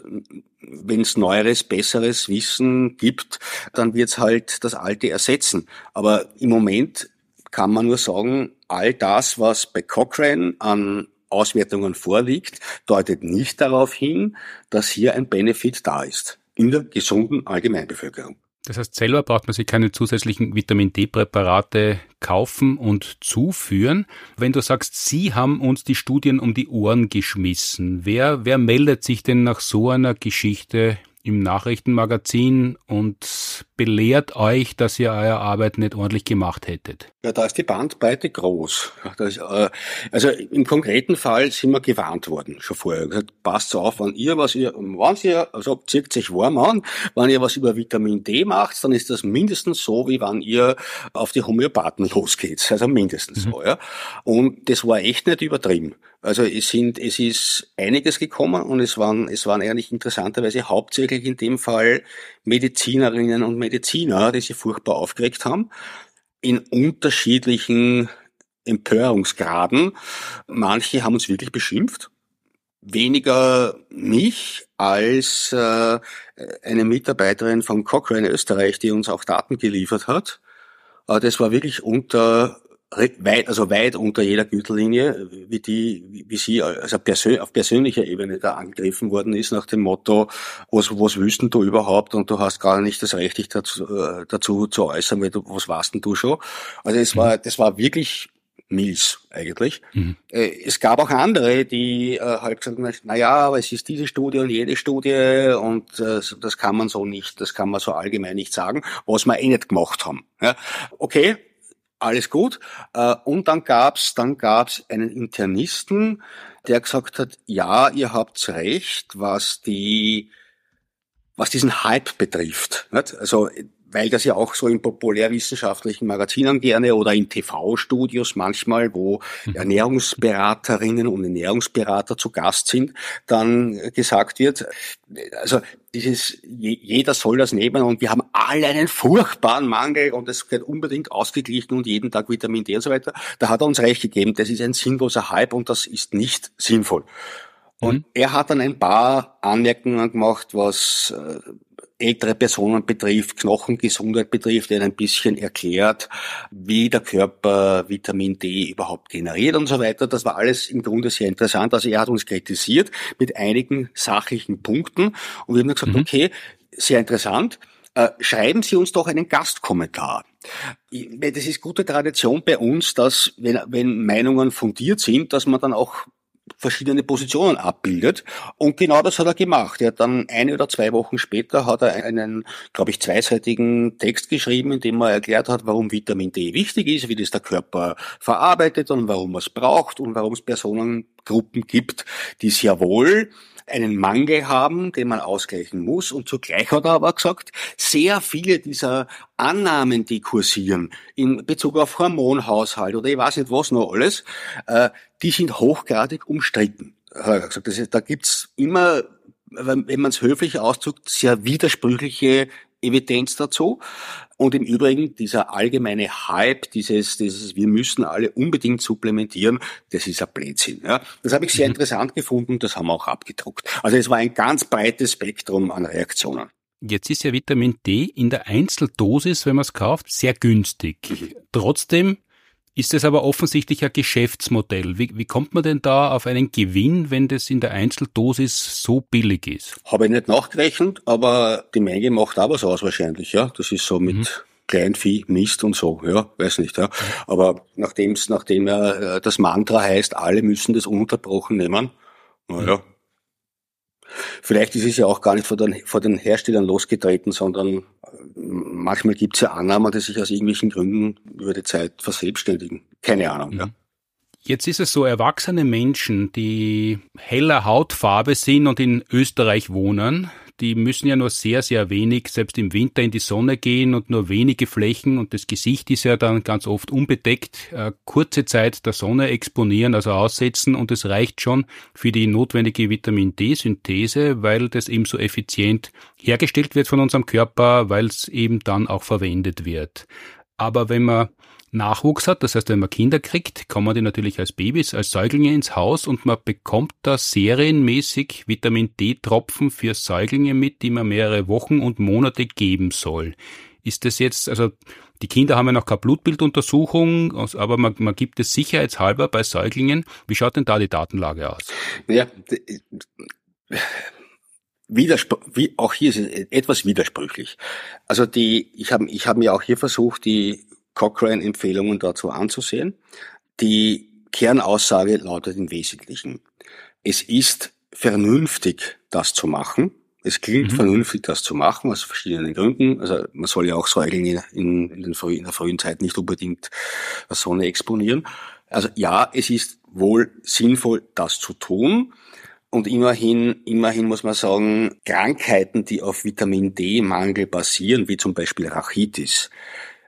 wenn es neueres, besseres Wissen gibt, dann wird es halt das alte ersetzen. Aber im Moment kann man nur sagen, all das, was bei Cochrane an Auswertungen vorliegt, deutet nicht darauf hin, dass hier ein Benefit da ist in der gesunden Allgemeinbevölkerung. Das heißt, selber braucht man sich keine zusätzlichen Vitamin D-Präparate kaufen und zuführen. Wenn du sagst, Sie haben uns die Studien um die Ohren geschmissen, wer, wer meldet sich denn nach so einer Geschichte im Nachrichtenmagazin und belehrt euch, dass ihr eure Arbeit nicht ordentlich gemacht hättet? Ja, da ist die Bandbreite groß. Das, äh, also im konkreten Fall sind wir gewarnt worden, schon vorher. Gesagt, passt auf, wenn ihr was ihr, wenn ihr, also zieht sich warm an, wenn ihr was über Vitamin D macht, dann ist das mindestens so, wie wenn ihr auf die Homöopathen losgeht. Also mindestens mhm. so, ja. Und das war echt nicht übertrieben. Also es sind, es ist einiges gekommen und es waren, es waren eigentlich interessanterweise hauptsächlich in dem Fall Medizinerinnen und Mediziner, die sich furchtbar aufgeregt haben, in unterschiedlichen Empörungsgraden. Manche haben uns wirklich beschimpft. Weniger mich als äh, eine Mitarbeiterin von Cochrane Österreich, die uns auch Daten geliefert hat. Aber das war wirklich unter weit, also weit unter jeder Gürtellinie, wie die, wie sie also persön auf persönlicher Ebene da angegriffen worden ist, nach dem Motto, was, was willst denn du überhaupt und du hast gar nicht das Recht, dich dazu, äh, dazu zu äußern, weil du, was warst denn du schon? Also es war, das war wirklich Mills eigentlich. Mhm. Äh, es gab auch andere, die äh, halt gesagt haben, na ja, aber es ist diese Studie und jede Studie und äh, das kann man so nicht, das kann man so allgemein nicht sagen, was wir eh nicht gemacht haben. Ja, okay, alles gut. Äh, und dann gab's, dann gab's einen Internisten, der gesagt hat, ja, ihr habt recht, was die, was diesen Hype betrifft. Also weil das ja auch so in populärwissenschaftlichen Magazinen gerne oder in TV-Studios manchmal, wo mhm. Ernährungsberaterinnen und Ernährungsberater zu Gast sind, dann gesagt wird, also dieses, jeder soll das nehmen und wir haben alle einen furchtbaren Mangel und es wird unbedingt ausgeglichen und jeden Tag Vitamin D und so weiter. Da hat er uns recht gegeben, das ist ein sinnloser Hype und das ist nicht sinnvoll. Und mhm. er hat dann ein paar Anmerkungen gemacht, was äh, ältere Personen betrifft, Knochengesundheit betrifft, der ein bisschen erklärt, wie der Körper Vitamin D überhaupt generiert und so weiter. Das war alles im Grunde sehr interessant. Also er hat uns kritisiert mit einigen sachlichen Punkten und wir haben gesagt, mhm. okay, sehr interessant. Äh, schreiben Sie uns doch einen Gastkommentar. Das ist gute Tradition bei uns, dass wenn, wenn Meinungen fundiert sind, dass man dann auch verschiedene Positionen abbildet. Und genau das hat er gemacht. Er hat dann eine oder zwei Wochen später hat er einen, glaube ich, zweiseitigen Text geschrieben, in dem er erklärt hat, warum Vitamin D wichtig ist, wie das der Körper verarbeitet und warum er es braucht und warum es Personengruppen gibt, die sehr wohl einen Mangel haben, den man ausgleichen muss. Und zugleich hat er aber gesagt, sehr viele dieser Annahmen, die kursieren in Bezug auf Hormonhaushalt oder ich weiß nicht was noch alles, äh, die sind hochgradig umstritten. Gesagt, da gibt's immer wenn man es höflich ausdrückt, sehr widersprüchliche Evidenz dazu. Und im Übrigen, dieser allgemeine Hype, dieses, dieses, wir müssen alle unbedingt supplementieren, das ist ein Blödsinn. Ja. Das habe ich sehr mhm. interessant gefunden, das haben wir auch abgedruckt. Also es war ein ganz breites Spektrum an Reaktionen. Jetzt ist ja Vitamin D in der Einzeldosis, wenn man es kauft, sehr günstig. Mhm. Trotzdem ist es aber offensichtlich ein Geschäftsmodell. Wie, wie kommt man denn da auf einen Gewinn, wenn das in der Einzeldosis so billig ist? Habe ich nicht nachgerechnet, aber die Menge macht auch was aus wahrscheinlich, ja. Das ist so mit mhm. Kleinvieh, Mist und so, ja, weiß nicht, ja. Aber nachdem's, nachdem ja äh, das Mantra heißt, alle müssen das ununterbrochen nehmen, naja. Vielleicht ist es ja auch gar nicht vor den, vor den Herstellern losgetreten, sondern äh, manchmal gibt es ja Annahmen, die sich aus irgendwelchen Gründen über die Zeit verselbstständigen. Keine Ahnung. Mhm. Ja. Jetzt ist es so, erwachsene Menschen, die heller Hautfarbe sind und in Österreich wohnen, die müssen ja nur sehr, sehr wenig, selbst im Winter in die Sonne gehen und nur wenige Flächen und das Gesicht ist ja dann ganz oft unbedeckt, äh, kurze Zeit der Sonne exponieren, also aussetzen und es reicht schon für die notwendige Vitamin D-Synthese, weil das eben so effizient hergestellt wird von unserem Körper, weil es eben dann auch verwendet wird. Aber wenn man Nachwuchs hat, das heißt, wenn man Kinder kriegt, kommen die natürlich als Babys, als Säuglinge ins Haus und man bekommt da serienmäßig Vitamin D-Tropfen für Säuglinge mit, die man mehrere Wochen und Monate geben soll. Ist das jetzt, also die Kinder haben ja noch keine Blutbilduntersuchung, aber man, man gibt es sicherheitshalber bei Säuglingen. Wie schaut denn da die Datenlage aus? Ja, Widerspr wie, auch hier ist es etwas widersprüchlich. Also die, ich habe ich hab mir auch hier versucht, die Cochrane-Empfehlungen dazu anzusehen. Die Kernaussage lautet im Wesentlichen, es ist vernünftig, das zu machen. Es klingt mhm. vernünftig, das zu machen, aus verschiedenen Gründen. Also man soll ja auch Säuglinge in, in, den früh, in der frühen Zeit nicht unbedingt der Sonne exponieren. Also ja, es ist wohl sinnvoll, das zu tun. Und immerhin, immerhin muss man sagen, Krankheiten, die auf Vitamin D-Mangel basieren, wie zum Beispiel Rachitis,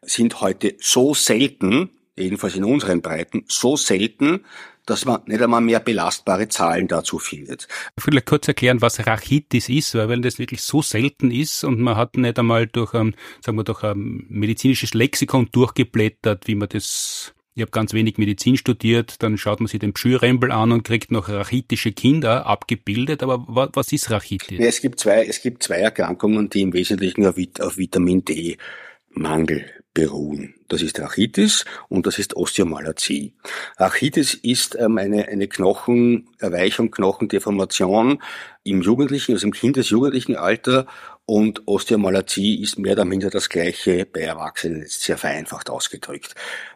sind heute so selten, jedenfalls in unseren Breiten, so selten, dass man nicht einmal mehr belastbare Zahlen dazu findet. Vielleicht kurz erklären, was Rachitis ist, weil wenn das wirklich so selten ist und man hat nicht einmal durch ein, sagen wir, durch ein medizinisches Lexikon durchgeblättert, wie man das ich habe ganz wenig Medizin studiert, dann schaut man sich den Pschürembel an und kriegt noch rachitische Kinder abgebildet. Aber was ist Rachitis? Ja, es gibt zwei, es gibt zwei Erkrankungen, die im Wesentlichen auf, auf Vitamin D Mangel beruhen. Das ist Rachitis und das ist Osteomalazie. Rachitis ist ähm, eine, eine Knochenerweichung, Knochendeformation im jugendlichen, also im kindesjugendlichen Alter und Osteomalazie ist mehr oder minder das gleiche bei Erwachsenen, jetzt sehr vereinfacht ausgedrückt.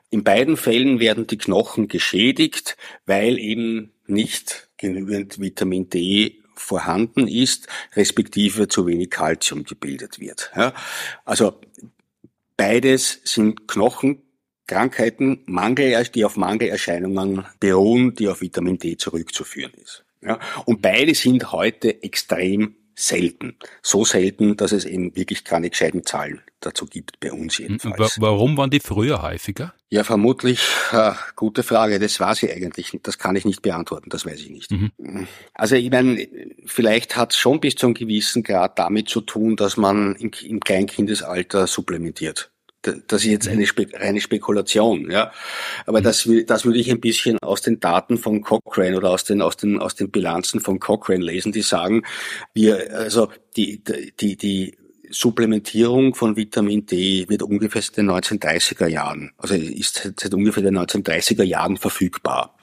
In beiden Fällen werden die Knochen geschädigt, weil eben nicht genügend Vitamin D vorhanden ist, respektive zu wenig Kalzium gebildet wird. Ja, also beides sind Knochenkrankheiten, Mangel, die auf Mangelerscheinungen beruhen, die auf Vitamin D zurückzuführen ist. Ja, und beide sind heute extrem selten. So selten, dass es eben wirklich keine gescheiten Zahlen dazu gibt, bei uns jedenfalls. Warum waren die früher häufiger? Ja, vermutlich, äh, gute Frage, das war sie eigentlich das kann ich nicht beantworten, das weiß ich nicht. Mhm. Also ich meine, vielleicht hat es schon bis zu einem gewissen Grad damit zu tun, dass man im, im Kleinkindesalter supplementiert das ist jetzt eine Spe reine Spekulation, ja. Aber das, das würde ich ein bisschen aus den Daten von Cochrane oder aus den, aus den, aus den Bilanzen von Cochrane lesen, die sagen, wir, also, die, die, die Supplementierung von Vitamin D wird ungefähr seit den 1930er Jahren, also ist seit, ungefähr den 1930er Jahren verfügbar.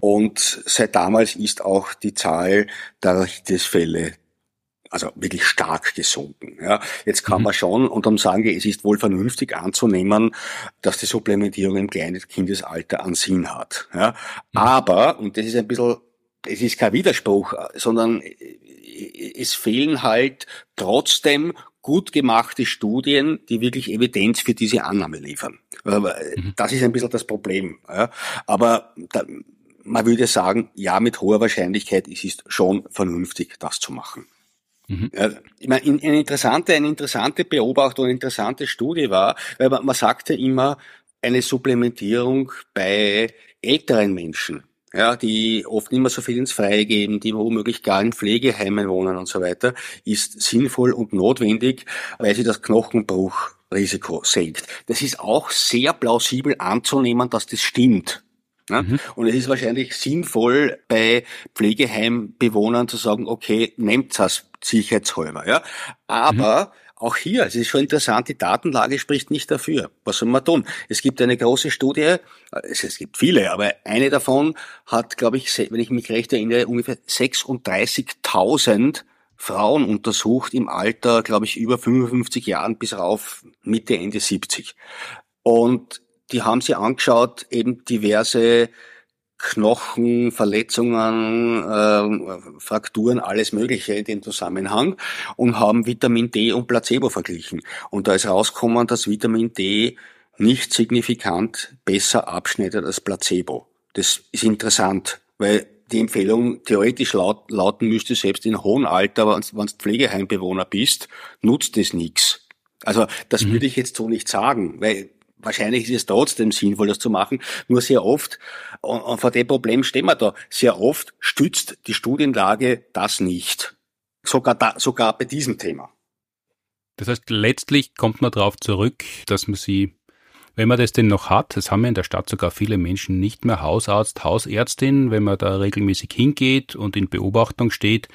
Und seit damals ist auch die Zahl der Arthritis-Fälle also wirklich stark gesunken. Ja, jetzt kann mhm. man schon und dann sagen wir, es ist wohl vernünftig anzunehmen, dass die Supplementierung im kleinen Kindesalter an Sinn hat. Ja, mhm. aber, und das ist ein bisschen, es ist kein Widerspruch, sondern es fehlen halt trotzdem gut gemachte Studien, die wirklich Evidenz für diese Annahme liefern. Mhm. Das ist ein bisschen das Problem. Ja. Aber da, man würde sagen, ja, mit hoher Wahrscheinlichkeit ist es schon vernünftig, das zu machen. Mhm. Ja, ich meine, eine interessante, eine interessante Beobachtung, eine interessante Studie war, weil man, man sagte immer, eine Supplementierung bei älteren Menschen, ja, die oft nicht mehr so viel ins Freie geben, die womöglich gar in Pflegeheimen wohnen und so weiter, ist sinnvoll und notwendig, weil sie das Knochenbruchrisiko senkt. Das ist auch sehr plausibel anzunehmen, dass das stimmt. Ja? Mhm. Und es ist wahrscheinlich sinnvoll, bei Pflegeheimbewohnern zu sagen, okay, nehmt das sicherheitshalber. Ja? Aber mhm. auch hier, es ist schon interessant, die Datenlage spricht nicht dafür. Was soll man tun? Es gibt eine große Studie, es, gibt viele, aber eine davon hat, glaube ich, wenn ich mich recht erinnere, ungefähr 36.000 Frauen untersucht im Alter, glaube ich, über 55 Jahren bis rauf Mitte, Ende 70. Und die haben sie angeschaut, eben diverse Knochenverletzungen, äh, Frakturen, alles Mögliche in dem Zusammenhang und haben Vitamin D und Placebo verglichen. Und da ist rausgekommen, dass Vitamin D nicht signifikant besser abschneidet als Placebo. Das ist interessant, weil die Empfehlung theoretisch laut, lauten müsste, selbst in hohem Alter, wenn du Pflegeheimbewohner bist, nutzt es nichts. Also das mhm. würde ich jetzt so nicht sagen, weil wahrscheinlich ist es trotzdem sinnvoll, das zu machen. Nur sehr oft, und, vor dem Problem stehen wir da, sehr oft stützt die Studienlage das nicht. Sogar, da, sogar bei diesem Thema. Das heißt, letztlich kommt man darauf zurück, dass man sie, wenn man das denn noch hat, das haben ja in der Stadt sogar viele Menschen nicht mehr Hausarzt, Hausärztin, wenn man da regelmäßig hingeht und in Beobachtung steht,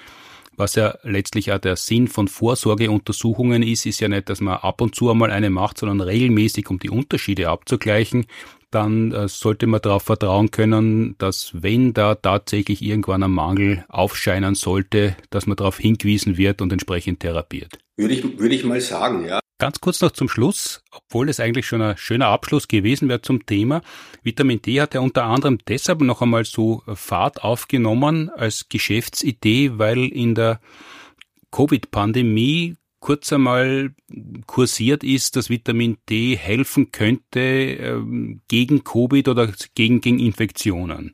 was ja letztlich auch der Sinn von Vorsorgeuntersuchungen ist, ist ja nicht, dass man ab und zu einmal eine macht, sondern regelmäßig, um die Unterschiede abzugleichen. Dann äh, sollte man darauf vertrauen können, dass wenn da tatsächlich irgendwann ein Mangel aufscheinen sollte, dass man darauf hingewiesen wird und entsprechend therapiert. Würde ich, würde ich mal sagen, ja. Ganz kurz noch zum Schluss, obwohl es eigentlich schon ein schöner Abschluss gewesen wäre zum Thema. Vitamin D hat ja unter anderem deshalb noch einmal so Fahrt aufgenommen als Geschäftsidee, weil in der Covid-Pandemie kurz einmal kursiert ist, dass Vitamin D helfen könnte ähm, gegen Covid oder gegen, gegen Infektionen.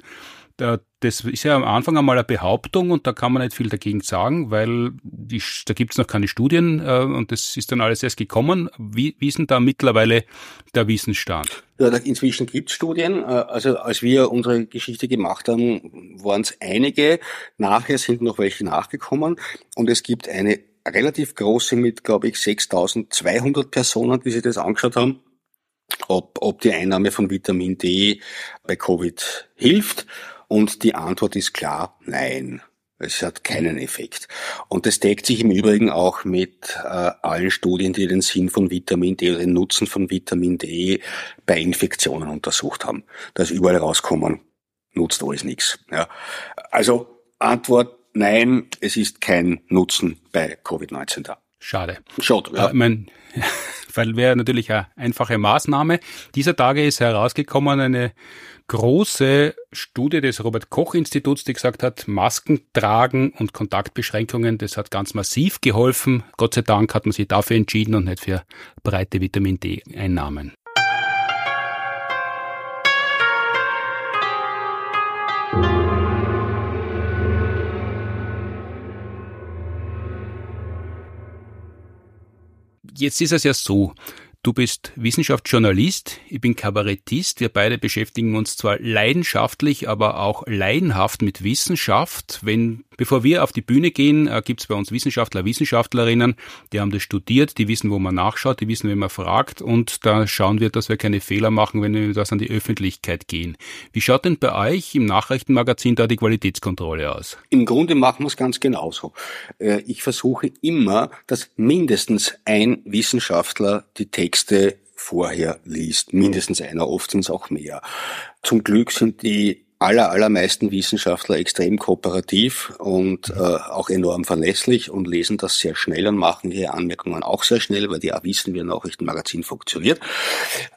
Das ist ja am Anfang einmal eine Behauptung und da kann man nicht viel dagegen sagen, weil die, da gibt es noch keine Studien äh, und das ist dann alles erst gekommen. Wie, wie ist denn da mittlerweile der Wissensstand? Ja, inzwischen gibt es Studien. Äh, also als wir unsere Geschichte gemacht haben, waren es einige. Nachher sind noch welche nachgekommen und es gibt eine relativ große mit, glaube ich, 6.200 Personen, die sich das angeschaut haben, ob, ob die Einnahme von Vitamin D bei Covid hilft. Und die Antwort ist klar, nein. Es hat keinen Effekt. Und das deckt sich im Übrigen auch mit äh, allen Studien, die den Sinn von Vitamin D oder den Nutzen von Vitamin D bei Infektionen untersucht haben. Da ist überall rauskommen, nutzt alles nichts. Ja. Also Antwort nein, es ist kein Nutzen bei Covid-19 da. Schade. Schade, ja. Äh, mein, weil wäre natürlich eine einfache Maßnahme. Dieser Tage ist herausgekommen eine große Studie des Robert Koch Instituts, die gesagt hat, Masken tragen und Kontaktbeschränkungen, das hat ganz massiv geholfen. Gott sei Dank hat man sich dafür entschieden und nicht für breite Vitamin D Einnahmen. Jetzt ist es ja so, Du bist Wissenschaftsjournalist, ich bin Kabarettist. Wir beide beschäftigen uns zwar leidenschaftlich, aber auch leidenhaft mit Wissenschaft. Wenn, bevor wir auf die Bühne gehen, äh, gibt es bei uns Wissenschaftler, Wissenschaftlerinnen, die haben das studiert, die wissen, wo man nachschaut, die wissen, wenn man fragt und da schauen wir, dass wir keine Fehler machen, wenn wir das an die Öffentlichkeit gehen. Wie schaut denn bei euch im Nachrichtenmagazin da die Qualitätskontrolle aus? Im Grunde machen wir es ganz genauso. Äh, ich versuche immer, dass mindestens ein Wissenschaftler die Texte Texte vorher liest. Mindestens einer, oft auch mehr. Zum Glück sind die aller, allermeisten Wissenschaftler extrem kooperativ und äh, auch enorm verlässlich und lesen das sehr schnell und machen ihre Anmerkungen auch sehr schnell, weil die auch wissen, wie ein Nachrichtenmagazin funktioniert.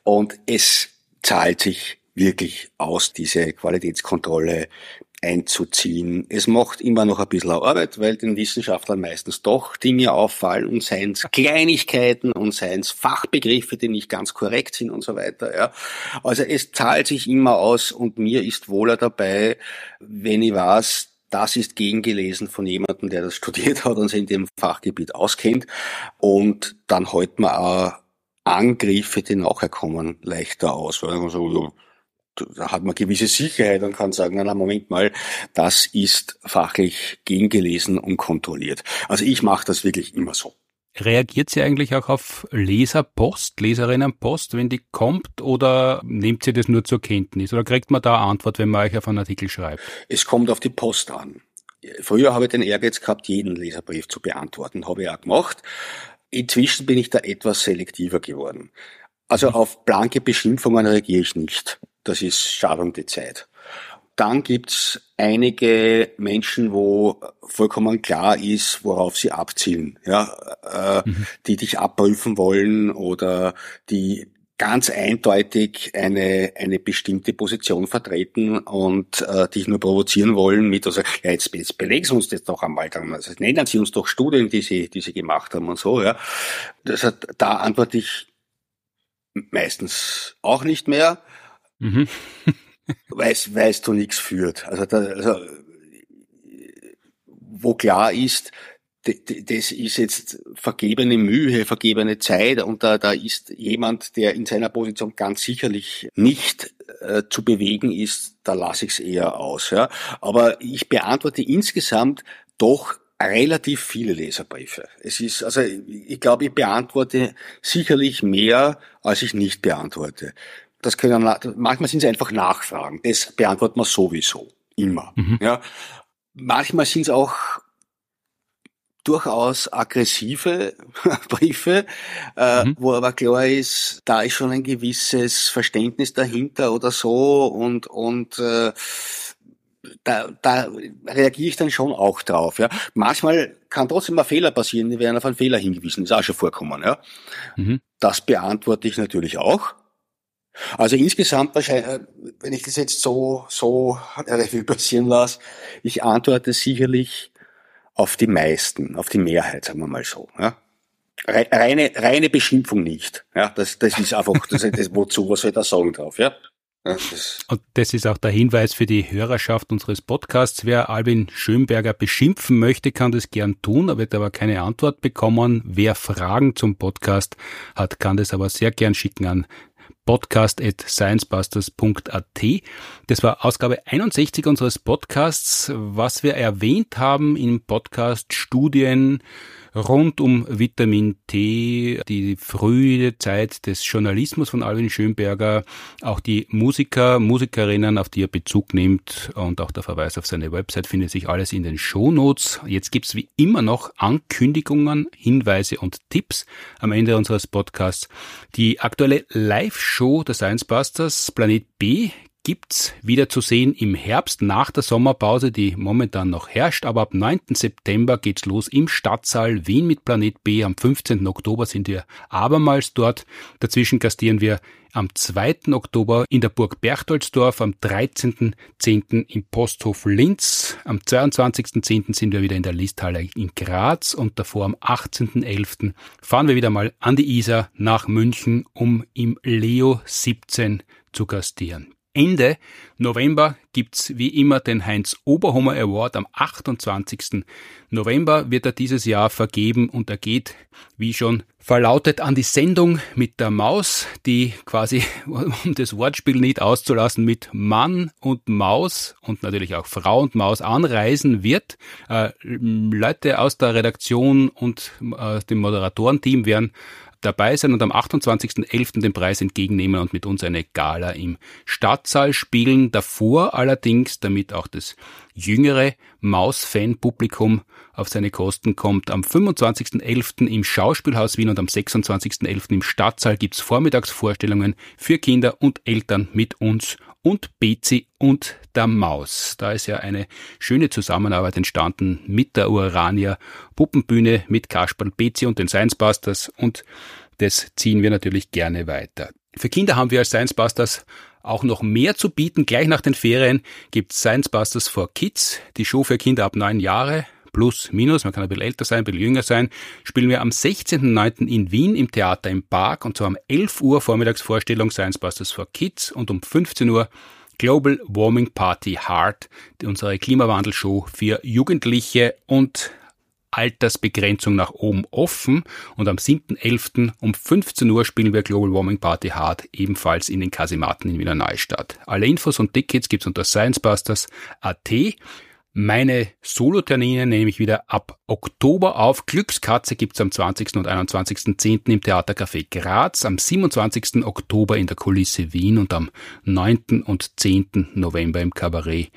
Und es zahlt sich wirklich aus, diese Qualitätskontrolle einzuziehen. Es macht immer noch ein bisschen Arbeit, weil den Wissenschaftlern meistens doch Dinge auffallen und seien es Kleinigkeiten und seien es Fachbegriffe, die nicht ganz korrekt sind und so weiter. Ja. Also es zahlt sich immer aus und mir ist wohler dabei, wenn ich weiß, das ist gegengelesen von jemandem, der das studiert hat und sich in dem Fachgebiet auskennt. Und dann hält man auch Angriffe, die nachher kommen, leichter aus. Weil man so, da hat man gewisse Sicherheit und kann sagen, na, Moment mal, das ist fachlich gegengelesen und kontrolliert. Also ich mache das wirklich immer so. Reagiert sie eigentlich auch auf Leserpost, Leserinnenpost, wenn die kommt, oder nehmt sie das nur zur Kenntnis? Oder kriegt man da Antwort, wenn man euch auf einen Artikel schreibt? Es kommt auf die Post an. Früher habe ich den Ehrgeiz gehabt, jeden Leserbrief zu beantworten, habe ich auch gemacht. Inzwischen bin ich da etwas selektiver geworden. Also auf blanke Beschimpfungen reagiere ich nicht. Das ist schade die Zeit. Dann gibt's einige Menschen, wo vollkommen klar ist, worauf sie abzielen, ja, äh, mhm. die dich abprüfen wollen oder die ganz eindeutig eine, eine bestimmte Position vertreten und äh, dich nur provozieren wollen mit, also, ja, jetzt, jetzt belegen Sie uns das doch einmal, dann, also nennen Sie uns doch Studien, die Sie, die Sie gemacht haben und so, ja. Das hat, da antworte ich meistens auch nicht mehr. Mhm. weißt, weißt du nichts führt. Also, da, also wo klar ist, das ist jetzt vergebene Mühe, vergebene Zeit und da, da ist jemand, der in seiner Position ganz sicherlich nicht äh, zu bewegen ist, da lasse ich es eher aus. Ja. Aber ich beantworte insgesamt doch relativ viele Leserbriefe. Es ist, also ich glaube, ich beantworte sicherlich mehr, als ich nicht beantworte. Das können, manchmal sind es einfach Nachfragen. Das beantwortet man sowieso. Immer. Mhm. Ja. Manchmal sind es auch durchaus aggressive Briefe, äh, mhm. wo aber klar ist, da ist schon ein gewisses Verständnis dahinter oder so und und äh, da, da reagiere ich dann schon auch drauf. Ja. Manchmal kann trotzdem ein Fehler passieren, die werden auf einen Fehler hingewiesen, ist auch schon vorkommen. Ja. Mhm. Das beantworte ich natürlich auch. Also insgesamt wahrscheinlich, äh, wenn ich das jetzt so, so Revue passieren lasse, ich antworte sicherlich auf die meisten, auf die Mehrheit, sagen wir mal so. Ja. Reine, reine Beschimpfung nicht. Ja, das, das ist einfach, das, das, wozu, was soll ich da sagen drauf, ja? Und das ist auch der Hinweis für die Hörerschaft unseres Podcasts. Wer Albin Schönberger beschimpfen möchte, kann das gern tun, er wird aber keine Antwort bekommen. Wer Fragen zum Podcast hat, kann das aber sehr gern schicken an podcast.sciencebusters.at. Das war Ausgabe 61 unseres Podcasts. Was wir erwähnt haben im Podcast Studien, rund um Vitamin T, die frühe Zeit des Journalismus von Alvin Schönberger, auch die Musiker, Musikerinnen, auf die er Bezug nimmt und auch der Verweis auf seine Website findet sich alles in den Shownotes. Jetzt gibt's wie immer noch Ankündigungen, Hinweise und Tipps am Ende unseres Podcasts. Die aktuelle Live-Show der Science Busters Planet B gibt's wieder zu sehen im Herbst nach der Sommerpause, die momentan noch herrscht. Aber ab 9. September geht's los im Stadtsaal Wien mit Planet B. Am 15. Oktober sind wir abermals dort. Dazwischen gastieren wir am 2. Oktober in der Burg Berchtoldsdorf, am 13.10. im Posthof Linz, am 22.10. sind wir wieder in der Listhalle in Graz und davor am 18.11. fahren wir wieder mal an die Isar nach München, um im Leo 17 zu gastieren. Ende November gibt's wie immer den Heinz Oberhommer Award. Am 28. November wird er dieses Jahr vergeben und er geht, wie schon verlautet, an die Sendung mit der Maus, die quasi, um das Wortspiel nicht auszulassen, mit Mann und Maus und natürlich auch Frau und Maus anreisen wird. Äh, Leute aus der Redaktion und äh, dem Moderatorenteam werden dabei sein und am 28.11. den Preis entgegennehmen und mit uns eine Gala im Stadtsaal spielen. Davor allerdings, damit auch das jüngere Maus-Fan-Publikum auf seine Kosten kommt, am 25.11. im Schauspielhaus Wien und am 26.11. im Stadtsaal gibt's Vormittagsvorstellungen für Kinder und Eltern mit uns und Bezi und der Maus. Da ist ja eine schöne Zusammenarbeit entstanden mit der Urania Puppenbühne, mit Kasperl Bezi und den Science Busters und das ziehen wir natürlich gerne weiter. Für Kinder haben wir als Science Busters auch noch mehr zu bieten. Gleich nach den Ferien gibt Science Busters for Kids, die Show für Kinder ab neun Jahre plus, minus, man kann ein bisschen älter sein, ein bisschen jünger sein, spielen wir am 16.09. in Wien im Theater im Park und zwar um 11 Uhr Vormittagsvorstellung Science Busters for Kids und um 15 Uhr Global Warming Party Heart, unsere Klimawandelshow für Jugendliche und Altersbegrenzung nach oben offen und am 7.11. um 15 Uhr spielen wir Global Warming Party Hard ebenfalls in den Kasematen in Wiener Neustadt. Alle Infos und Tickets gibt's unter sciencebusters.at. Meine Solo-Termine nehme ich wieder ab Oktober auf. Glückskatze gibt's am 20. und 21.10. im Theatercafé Graz, am 27. Oktober in der Kulisse Wien und am 9. und 10. November im Kabarett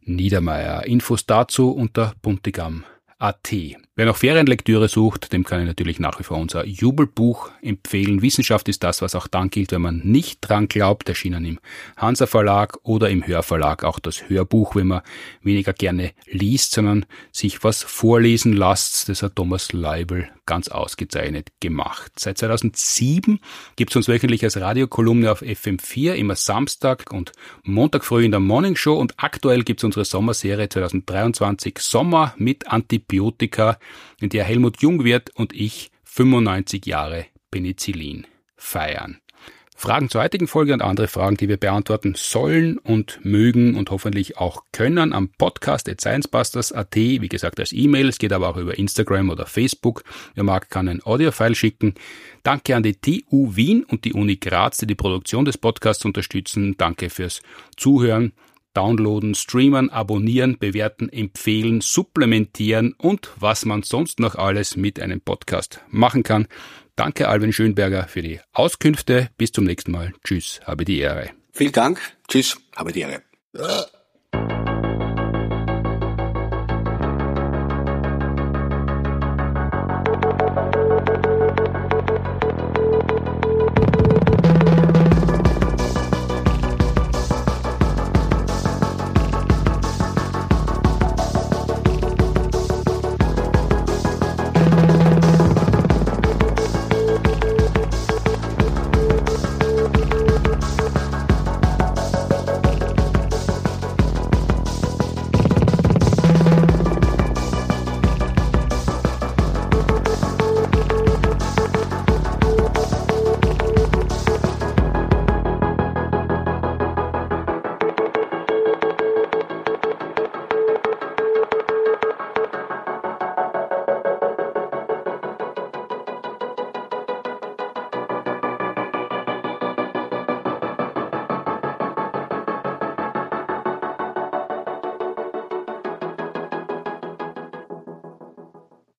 Niedermeyer. Infos dazu unter Buntigam AT. Wer noch Ferienlektüre sucht, dem kann ich natürlich nach wie vor unser Jubelbuch empfehlen. Wissenschaft ist das, was auch dann gilt, wenn man nicht dran glaubt. Erschienen im Hansa Verlag oder im Hörverlag auch das Hörbuch, wenn man weniger gerne liest, sondern sich was vorlesen lässt. Das hat Thomas Leibel ganz ausgezeichnet gemacht. Seit 2007 gibt es uns wöchentlich als Radiokolumne auf FM4, immer Samstag und Montag früh in der Morning Show und aktuell gibt es unsere Sommerserie 2023 Sommer mit Antibiotika in der Helmut Jungwirth und ich 95 Jahre Penicillin feiern. Fragen zur heutigen Folge und andere Fragen, die wir beantworten sollen und mögen und hoffentlich auch können am Podcast at sciencebusters.at, wie gesagt als E-Mail, es geht aber auch über Instagram oder Facebook. Wer mag, kann ein Audiofile schicken. Danke an die TU Wien und die Uni Graz, die die Produktion des Podcasts unterstützen. Danke fürs Zuhören downloaden, streamen, abonnieren, bewerten, empfehlen, supplementieren und was man sonst noch alles mit einem Podcast machen kann. Danke Alvin Schönberger für die Auskünfte. Bis zum nächsten Mal. Tschüss, habe die Ehre. Vielen Dank. Tschüss, habe die Ehre.